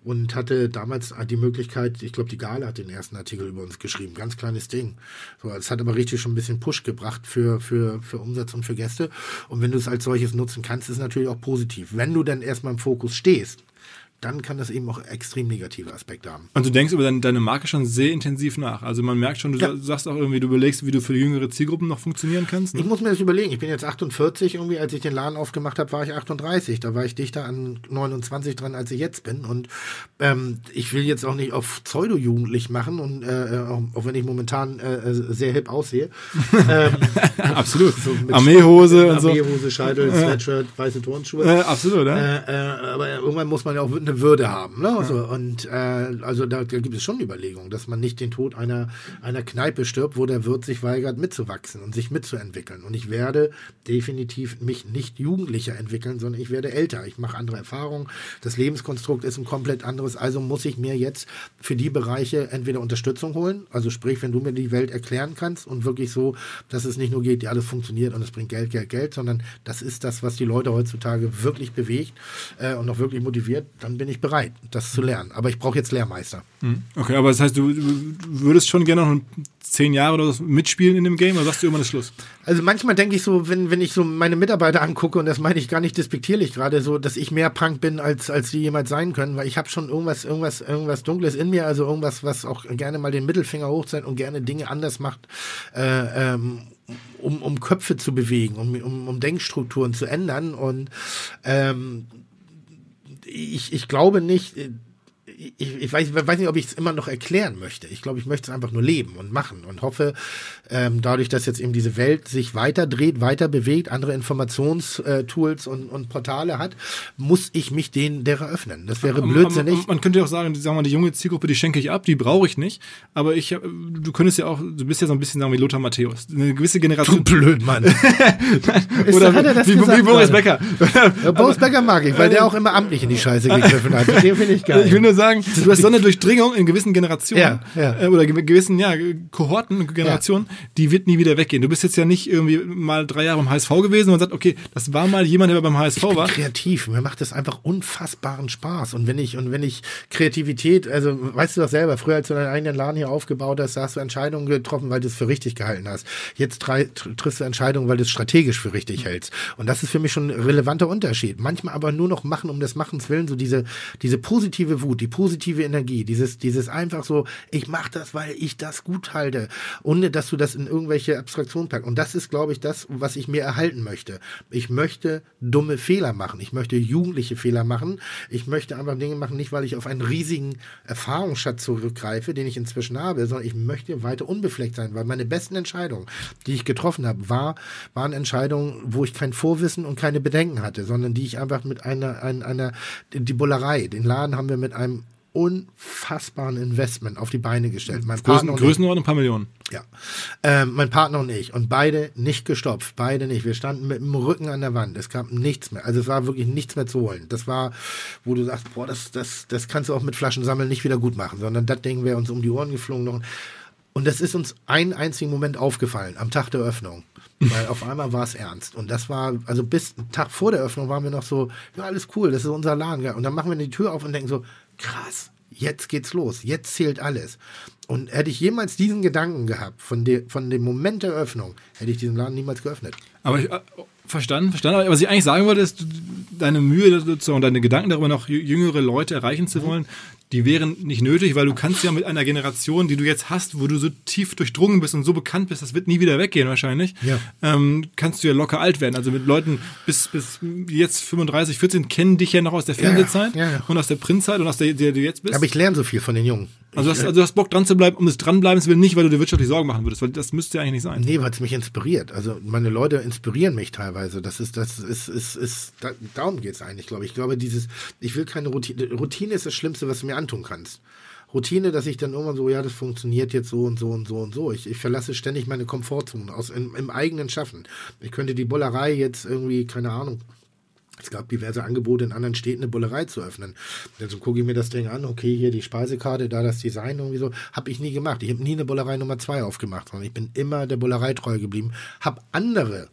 und hatte damals die Möglichkeit, ich glaube, die Gale hat den ersten Artikel über uns geschrieben, ganz kleines Ding. So, es hat aber richtig schon ein bisschen Push gebracht für, für, für Umsatz und für Gäste. Und wenn du es als solches nutzen kannst, ist es natürlich auch positiv. Wenn du dann erstmal im Fokus stehst, dann kann das eben auch extrem negative Aspekte haben. Und du denkst über deine, deine Marke schon sehr intensiv nach. Also man merkt schon, du ja. sagst auch irgendwie, du überlegst, wie du für die jüngere Zielgruppen noch funktionieren kannst. Ne? Ich muss mir das überlegen. Ich bin jetzt 48, irgendwie, als ich den Laden aufgemacht habe, war ich 38. Da war ich dichter an 29 dran, als ich jetzt bin. Und ähm, ich will jetzt auch nicht auf Pseudo-jugendlich machen und äh, auch, auch, wenn ich momentan äh, sehr hip aussehe. ähm, absolut. So Armeehose und so. Armeehose, Scheitel, Sweatshirt, weiße Turnschuhe. Äh, absolut, ja. Äh, äh, aber irgendwann muss man ja auch eine würde haben. Ne? Ja. So, und äh, also da, da, gibt es schon Überlegungen, dass man nicht den Tod einer, einer Kneipe stirbt, wo der Wirt sich weigert mitzuwachsen und sich mitzuentwickeln. Und ich werde definitiv mich nicht jugendlicher entwickeln, sondern ich werde älter. Ich mache andere Erfahrungen. Das Lebenskonstrukt ist ein komplett anderes. Also muss ich mir jetzt für die Bereiche entweder Unterstützung holen, also sprich, wenn du mir die Welt erklären kannst und wirklich so, dass es nicht nur geht, ja, alles funktioniert und es bringt Geld, Geld, Geld, sondern das ist das, was die Leute heutzutage wirklich bewegt äh, und auch wirklich motiviert, dann bin bin ich bereit, das zu lernen. Aber ich brauche jetzt Lehrmeister. Hm. Okay, aber das heißt, du würdest schon gerne noch zehn Jahre oder so mitspielen in dem Game oder sagst du immer das Schluss? Also manchmal denke ich so, wenn, wenn ich so meine Mitarbeiter angucke, und das meine ich gar nicht despektierlich gerade, so, dass ich mehr Punk bin, als, als die jemals sein können, weil ich habe schon irgendwas, irgendwas, irgendwas Dunkles in mir, also irgendwas, was auch gerne mal den Mittelfinger hochzeigt und gerne Dinge anders macht, äh, ähm, um, um Köpfe zu bewegen, um, um, um Denkstrukturen zu ändern. Und ähm, ich, ich glaube nicht, äh, ich, ich, weiß, weiß nicht, ob ich es immer noch erklären möchte. Ich glaube, ich möchte es einfach nur leben und machen und hoffe, ähm, dadurch, dass jetzt eben diese Welt sich weiter dreht, weiter bewegt, andere Informationstools und, und Portale hat, muss ich mich denen derer öffnen. Das wäre blödsinnig. Man, man könnte ja auch sagen, sagen wir, die junge Zielgruppe, die schenke ich ab, die brauche ich nicht. Aber ich, du könntest ja auch, du bist ja so ein bisschen sagen wie Lothar Matthäus. Eine gewisse Generation. Du blöd, Mann. Oder wie, wie, Boris Becker. Ja, Boris Becker mag ich, weil der auch immer amtlich in die Scheiße gegriffen hat. Den finde ich geil. Ich will nur sagen, du hast so eine Durchdringung in gewissen Generationen ja, ja. Äh, oder gewissen ja, Kohorten, Generationen, ja. die wird nie wieder weggehen. Du bist jetzt ja nicht irgendwie mal drei Jahre beim HSV gewesen und sagt, okay, das war mal jemand, der beim HSV ich bin war. kreativ. Mir macht das einfach unfassbaren Spaß. Und wenn ich, und wenn ich Kreativität, also weißt du doch selber, früher als du deinen eigenen Laden hier aufgebaut hast, da hast du Entscheidungen getroffen, weil du es für richtig gehalten hast. Jetzt triffst du Entscheidungen, weil du es strategisch für richtig hältst. Und das ist für mich schon ein relevanter Unterschied. Manchmal aber nur noch machen um des Machens willen, so diese, diese positive Wut, die positive Energie, dieses, dieses einfach so, ich mache das, weil ich das gut halte, ohne dass du das in irgendwelche Abstraktionen packst. Und das ist, glaube ich, das, was ich mir erhalten möchte. Ich möchte dumme Fehler machen. Ich möchte jugendliche Fehler machen. Ich möchte einfach Dinge machen, nicht weil ich auf einen riesigen Erfahrungsschatz zurückgreife, den ich inzwischen habe, sondern ich möchte weiter unbefleckt sein, weil meine besten Entscheidungen, die ich getroffen habe, war, waren Entscheidungen, wo ich kein Vorwissen und keine Bedenken hatte, sondern die ich einfach mit einer, einer, einer die Bullerei, den Laden haben wir mit einem unfassbaren Investment auf die Beine gestellt. Mein Größen, Partner Größenordnung ein paar Millionen. Ja. Ähm, mein Partner und ich. Und beide nicht gestopft. Beide nicht. Wir standen mit dem Rücken an der Wand. Es gab nichts mehr. Also es war wirklich nichts mehr zu holen. Das war, wo du sagst, boah, das, das, das kannst du auch mit Flaschen sammeln nicht wieder gut machen, sondern das Ding wäre uns um die Ohren geflogen noch. Und das ist uns einen einzigen Moment aufgefallen, am Tag der Öffnung. Weil auf einmal war es ernst. Und das war, also bis Tag vor der Öffnung waren wir noch so, ja, alles cool, das ist unser Laden. Und dann machen wir die Tür auf und denken so, krass, jetzt geht's los, jetzt zählt alles. Und hätte ich jemals diesen Gedanken gehabt, von, de, von dem Moment der Öffnung, hätte ich diesen Laden niemals geöffnet. Aber ich, äh, verstanden, verstanden. Aber was ich eigentlich sagen wollte, ist, deine Mühe und deine Gedanken darüber, noch jüngere Leute erreichen zu wollen, die wären nicht nötig, weil du kannst ja mit einer Generation, die du jetzt hast, wo du so tief durchdrungen bist und so bekannt bist, das wird nie wieder weggehen wahrscheinlich, ja. ähm, kannst du ja locker alt werden. Also mit Leuten bis, bis jetzt 35, 14 kennen dich ja noch aus der Fernsehzeit ja, ja, und aus der Printzeit und aus der, der du jetzt bist. Aber ich lerne so viel von den Jungen. Also, du hast, also du hast Bock dran zu bleiben, um es dranbleiben will, nicht, weil du dir wirtschaftlich Sorgen machen würdest, weil das müsste ja eigentlich nicht sein. Nee, weil es mich inspiriert. Also meine Leute inspirieren mich teilweise. Das ist, das ist, ist, ist, da, darum geht es eigentlich, glaube ich. Ich glaube, dieses, ich will keine Routine. Routine ist das Schlimmste, was du mir antun kannst. Routine, dass ich dann irgendwann so, ja, das funktioniert jetzt so und so und so und so. Ich, ich verlasse ständig meine Komfortzone aus im, im eigenen Schaffen. Ich könnte die Bullerei jetzt irgendwie, keine Ahnung, es gab diverse Angebote in anderen Städten, eine Bullerei zu öffnen. Dann so gucke ich mir das Ding an, okay, hier die Speisekarte, da das Design irgendwie so. Habe ich nie gemacht. Ich habe nie eine Bullerei Nummer zwei aufgemacht, sondern ich bin immer der Bullerei treu geblieben. Habe andere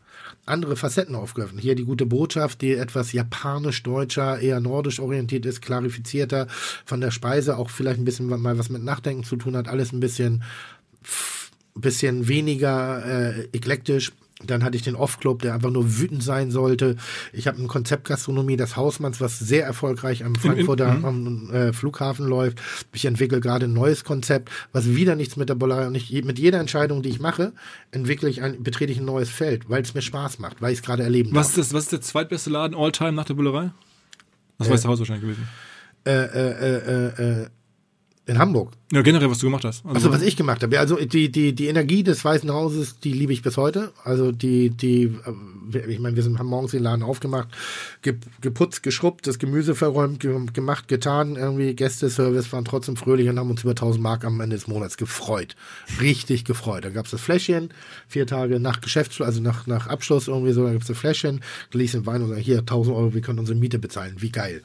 andere Facetten aufgeöffnet. Hier die gute Botschaft, die etwas japanisch-deutscher, eher nordisch orientiert ist, klarifizierter, von der Speise auch vielleicht ein bisschen mal was mit Nachdenken zu tun hat, alles ein bisschen, bisschen weniger äh, eklektisch. Dann hatte ich den Off-Club, der einfach nur wütend sein sollte. Ich habe ein Konzept Gastronomie des Hausmanns, was sehr erfolgreich am Frankfurter mhm. am, äh, Flughafen läuft. Ich entwickle gerade ein neues Konzept, was wieder nichts mit der Bollerei und ich, mit jeder Entscheidung, die ich mache, entwickle ich ein, betrete ich ein neues Feld, weil es mir Spaß macht, weil ich es gerade erleben was darf. Ist das, was ist der zweitbeste Laden all time nach der Bullerei? Das äh, weiß der Haus wahrscheinlich gewesen. Äh, äh, äh, äh, in Hamburg. Ja, generell, was du gemacht hast. Also, also was ich gemacht habe. Also die, die, die Energie des Weißen Hauses, die liebe ich bis heute. Also die, die, äh, ich meine, wir sind, haben morgens den Laden aufgemacht, geputzt, geschrubbt, das Gemüse verräumt, gemacht, getan, irgendwie Gästeservice, waren trotzdem fröhlich und haben uns über 1000 Mark am Ende des Monats gefreut. Richtig gefreut. Da gab es das Fläschchen, vier Tage nach Geschäftsschluss, also nach, nach Abschluss irgendwie so, da gab es das Fläschchen, gelesen Wein und sagen, hier 1000 Euro, wir können unsere Miete bezahlen. Wie geil.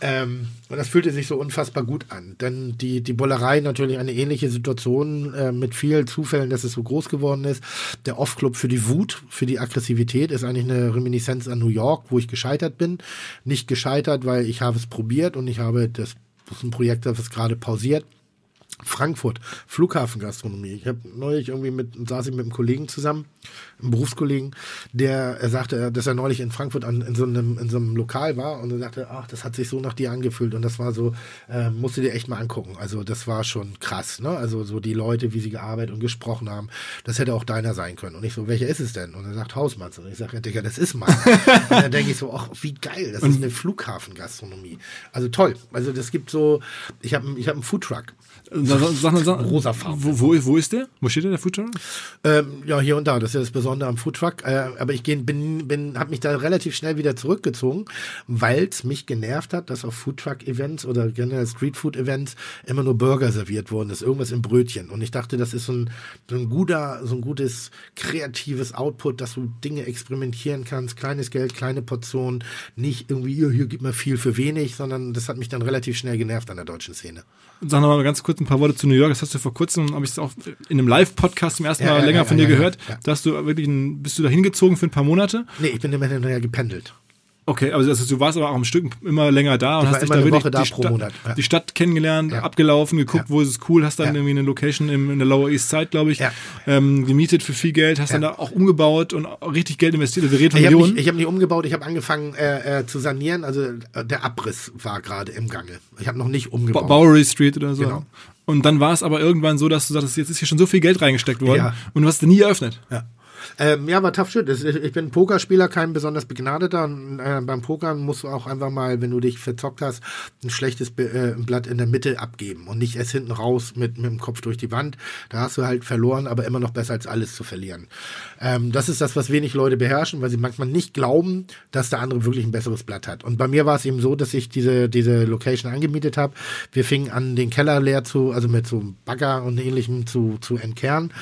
Ähm, und das fühlte sich so unfassbar gut an. Denn die, die Bollerei natürlich eine ähnliche Situation äh, mit vielen Zufällen, dass es so groß geworden ist. Der Off-Club für die Wut, für die Aggressivität ist eigentlich eine Reminiszenz an New York, wo ich gescheitert bin. Nicht gescheitert, weil ich habe es probiert und ich habe das, das ist ein Projekt, das gerade pausiert Frankfurt, Flughafengastronomie. Ich habe neulich irgendwie mit, saß ich mit einem Kollegen zusammen, einem Berufskollegen, der er sagte, dass er neulich in Frankfurt an, in, so einem, in so einem Lokal war und er sagte, ach, das hat sich so nach dir angefühlt und das war so, äh, musst du dir echt mal angucken. Also das war schon krass, ne? Also so die Leute, wie sie gearbeitet und gesprochen haben, das hätte auch deiner sein können. Und ich so, welcher ist es denn? Und er sagt Hausmanns. Und ich sage, Digga, das ist mein. und dann denke ich so, ach, wie geil, das ist eine Flughafengastronomie. Also toll. Also das gibt so, ich habe ich hab einen Foodtruck. Sag, sag, sag, Rosa Farbe. Wo, wo, wo, ist der? Wo steht der, der Foodtruck? Ähm, ja, hier und da. Das ist ja das Besondere am Foodtruck. Äh, aber ich geh, bin, bin, habe mich da relativ schnell wieder zurückgezogen, weil es mich genervt hat, dass auf Foodtruck-Events oder generell Streetfood-Events immer nur Burger serviert wurden. Das ist irgendwas im Brötchen. Und ich dachte, das ist so ein, so ein guter, so ein gutes kreatives Output, dass du Dinge experimentieren kannst. Kleines Geld, kleine Portionen. Nicht irgendwie, hier, hier gibt man viel für wenig, sondern das hat mich dann relativ schnell genervt an der deutschen Szene. Sag noch mal ganz kurz ein paar Worte zu New York. Das hast du vor kurzem, habe ich es auch in einem Live-Podcast zum ersten Mal ja, länger ja, von dir gehört. Da hast du wirklich ein, bist du da hingezogen für ein paar Monate? Nee, ich bin immer gependelt. Okay, also das, du warst aber auch am Stück immer länger da und Ich hast dich da wirklich da die, pro Stadt, Monat, ja. die Stadt kennengelernt, Ja. abgelaufen, geguckt, Ja. wo ist es cool, hast dann irgendwie eine Location im, in der Lower East Side, glaube ich, ähm, gemietet für viel Geld, hast dann da auch umgebaut und auch richtig Geld investiert. Also Wir reden von Ich habe Millionen. nicht, ich hab nicht umgebaut, ich habe angefangen äh, äh, zu sanieren. Also äh, der Abriss war gerade im Gange. Ich habe noch nicht Ba- umgebaut. Bowery Street oder so. Genau. Und dann war es aber irgendwann so, dass du sagtest, jetzt ist hier schon so viel Geld reingesteckt worden und du hast es nie eröffnet. Ja. Ähm, ja, war tough shit. Ich bin Pokerspieler, kein besonders begnadeter. Und, äh, beim Pokern musst du auch einfach mal, wenn du dich verzockt hast, ein schlechtes äh, Blatt in der Mitte abgeben und nicht erst hinten raus mit, mit dem Kopf durch die Wand. Da hast du halt verloren, aber immer noch besser als alles zu verlieren. Ähm, das ist das, was wenig Leute beherrschen, weil sie manchmal nicht glauben, dass der andere wirklich ein besseres Blatt hat. Und bei mir war es eben so, dass ich diese, diese Location angemietet habe. Wir fingen an, den Keller leer zu, also mit so Bagger und ähnlichem zu, zu entkernen.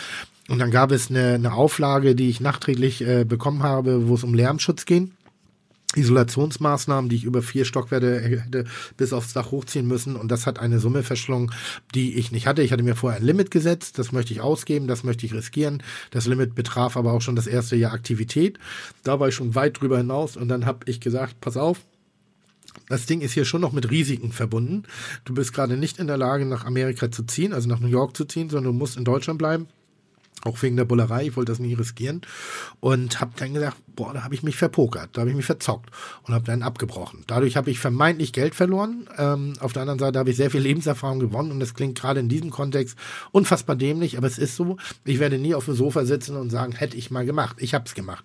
Und dann gab es eine, eine Auflage, die ich nachträglich äh, bekommen habe, wo es um Lärmschutz ging. Isolationsmaßnahmen, die ich über vier Stockwerke hätte bis aufs Dach hochziehen müssen. Und das hat eine Summe verschlungen, die ich nicht hatte. Ich hatte mir vorher ein Limit gesetzt. Das möchte ich ausgeben, das möchte ich riskieren. Das Limit betraf aber auch schon das erste Jahr Aktivität. Da war ich schon weit drüber hinaus. Und dann habe ich gesagt, pass auf, das Ding ist hier schon noch mit Risiken verbunden. Du bist gerade nicht in der Lage, nach Amerika zu ziehen, also nach New York zu ziehen, sondern du musst in Deutschland bleiben. Auch wegen der Bullerei, ich wollte das nie riskieren. Und habe dann gesagt, boah, da habe ich mich verpokert, da habe ich mich verzockt und habe dann abgebrochen. Dadurch habe ich vermeintlich Geld verloren. Ähm, auf der anderen Seite habe ich sehr viel Lebenserfahrung gewonnen und das klingt gerade in diesem Kontext unfassbar dämlich, aber es ist so. Ich werde nie auf dem Sofa sitzen und sagen, hätte ich mal gemacht. Ich habe es gemacht.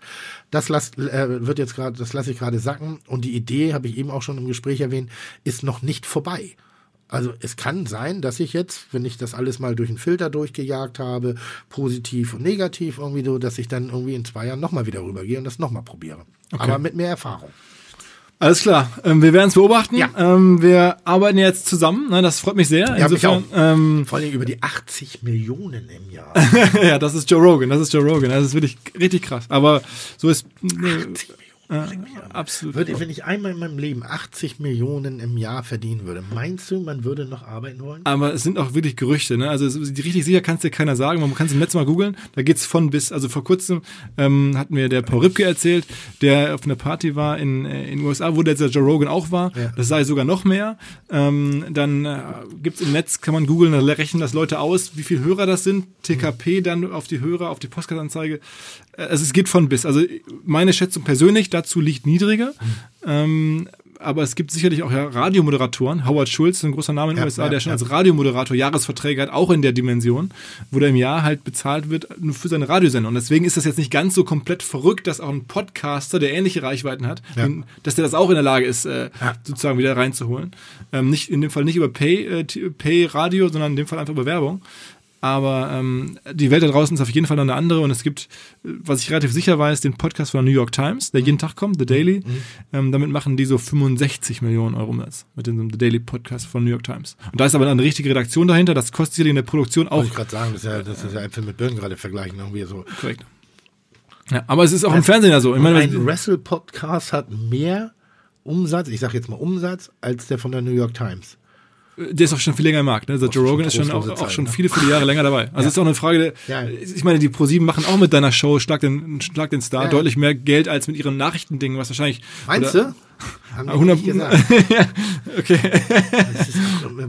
Das las, äh, wird jetzt gerade, das lasse ich gerade sacken und die Idee, habe ich eben auch schon im Gespräch erwähnt, ist noch nicht vorbei. Also es kann sein, dass ich jetzt, wenn ich das alles mal durch einen Filter durchgejagt habe, positiv und negativ irgendwie so, dass ich dann irgendwie in zwei Jahren nochmal wieder rübergehe und das nochmal probiere. Aber mit mehr Erfahrung. Alles klar, ähm, wir werden es beobachten. Ja. Ähm, wir arbeiten jetzt zusammen, ne, das freut mich sehr. Ja, mich Insofern, ähm, Vor allem über die 80 Millionen im Jahr. ja, das ist Joe Rogan, das ist Joe Rogan, das ist wirklich richtig krass. Aber so ist äh, 80 Millionen. absolut. Würde, wenn ich einmal in meinem Leben 80 Millionen im Jahr verdienen würde, meinst du, man würde noch arbeiten wollen? Aber es sind auch wirklich Gerüchte, ne? Also es- richtig sicher kann es dir keiner sagen. Man kann es im letzten Mal googeln. Da geht's von bis. Also vor kurzem ähm, hat mir der Paul Ripke erzählt, der auf einer Party war in äh, in den USA, wo der Joe Rogan auch war. Ja. Das sei sogar noch mehr. Ähm, dann äh, gibt's im Netz, kann man googeln, da rechnen das Leute aus, wie viel Hörer das sind. TKP dann auf die Hörer, auf die Postkartanzeige. Äh, Also es geht von bis. Also meine Schätzung persönlich dazu liegt niedriger. Ähm, aber es gibt sicherlich auch ja Radiomoderatoren. Howard Schulz, ein großer Name in den Ja, USA, ja, der schon ja. als Radiomoderator Jahresverträge hat, auch in der Dimension, wo der im Jahr halt bezahlt wird nur für seine Radiosendung. Und deswegen ist das jetzt nicht ganz so komplett verrückt, dass auch ein Podcaster, der ähnliche Reichweiten hat, dass der das auch in der Lage ist, äh, sozusagen wieder reinzuholen. Ähm, nicht in dem Fall nicht über Pay, äh, Pay Radio, sondern in dem Fall einfach über Werbung. Aber ähm, die Welt da draußen ist auf jeden Fall noch eine andere und es gibt, was ich relativ sicher weiß, den Podcast von der New York Times, der jeden Tag kommt, The Daily. Ähm, damit machen die so 65 Millionen Euro Umsatz mit dem The Daily Podcast von New York Times. Und da ist aber eine richtige Redaktion dahinter, das kostet sicherlich in der Produktion auch Wollte ich gerade sagen, das ist ja, das ist ja Äpfel mit Birnen gerade vergleichen, irgendwie so. korrekt. Ja, aber es ist auch im Fernsehen ja so. Ich meine, ein Wrestle-Podcast hat mehr Umsatz, ich sage jetzt mal Umsatz, als der von der New York Times. Der ist auch schon viel länger im Markt. Ne? Der Joe schon Rogan ist schon auch, trostlose auch Zeit, schon ne? viele, viele Jahre länger dabei. Also es ist auch eine Frage, der, Ja. ich meine, die ProSieben machen auch mit deiner Show Schlag den, Schlag den Star Ja. deutlich mehr Geld als mit ihren Nachrichtendingen, was wahrscheinlich. Meinst oder- du? Haben die 100 nicht gesagt. ja, okay. Das ist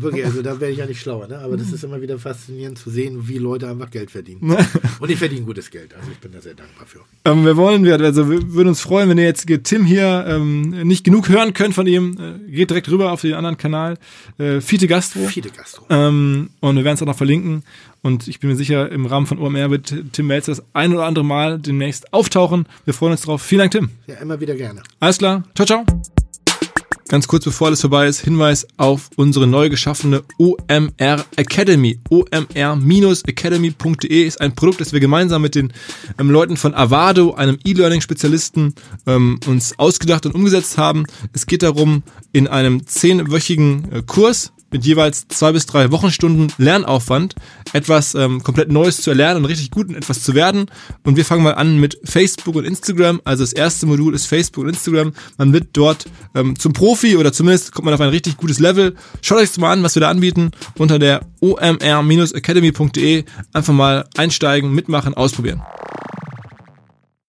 wirklich, also da werde ich ja nicht schlauer, ne? aber das ist immer wieder faszinierend zu sehen, wie Leute einfach Geld verdienen. Und die verdienen gutes Geld, also ich bin da sehr dankbar für. Ähm, wir wollen, wir, also wir würden uns freuen, wenn ihr jetzt Tim hier ähm, nicht genug hören könnt von ihm. Äh, geht direkt rüber auf den anderen Kanal. Äh, Fiete Gastro. Viele Gastro. Ähm, und wir werden es auch noch verlinken. Und ich bin mir sicher, im Rahmen von OMR wird Tim Melzer das ein oder andere Mal demnächst auftauchen. Wir freuen uns drauf. Vielen Dank, Tim. Ja, immer wieder gerne. Alles klar. Ciao, ciao. Ganz kurz bevor alles vorbei ist, Hinweis auf unsere neu geschaffene OMR Academy. omr-academy.de ist ein Produkt, das wir gemeinsam mit den ähm, Leuten von Avado, einem E-Learning-Spezialisten, ähm, uns ausgedacht und umgesetzt haben. Es geht darum, in einem zehnwöchigen äh, Kurs mit jeweils zwei bis drei Wochenstunden Lernaufwand etwas ähm, komplett Neues zu erlernen und richtig gut in etwas zu werden. Und wir fangen mal an mit Facebook und Instagram. Also das erste Modul ist Facebook und Instagram. Man wird dort ähm, zum Profi oder zumindest kommt man auf ein richtig gutes Level. Schaut euch das mal an, was wir da anbieten. Unter der omr-academy.de einfach mal einsteigen, mitmachen, ausprobieren.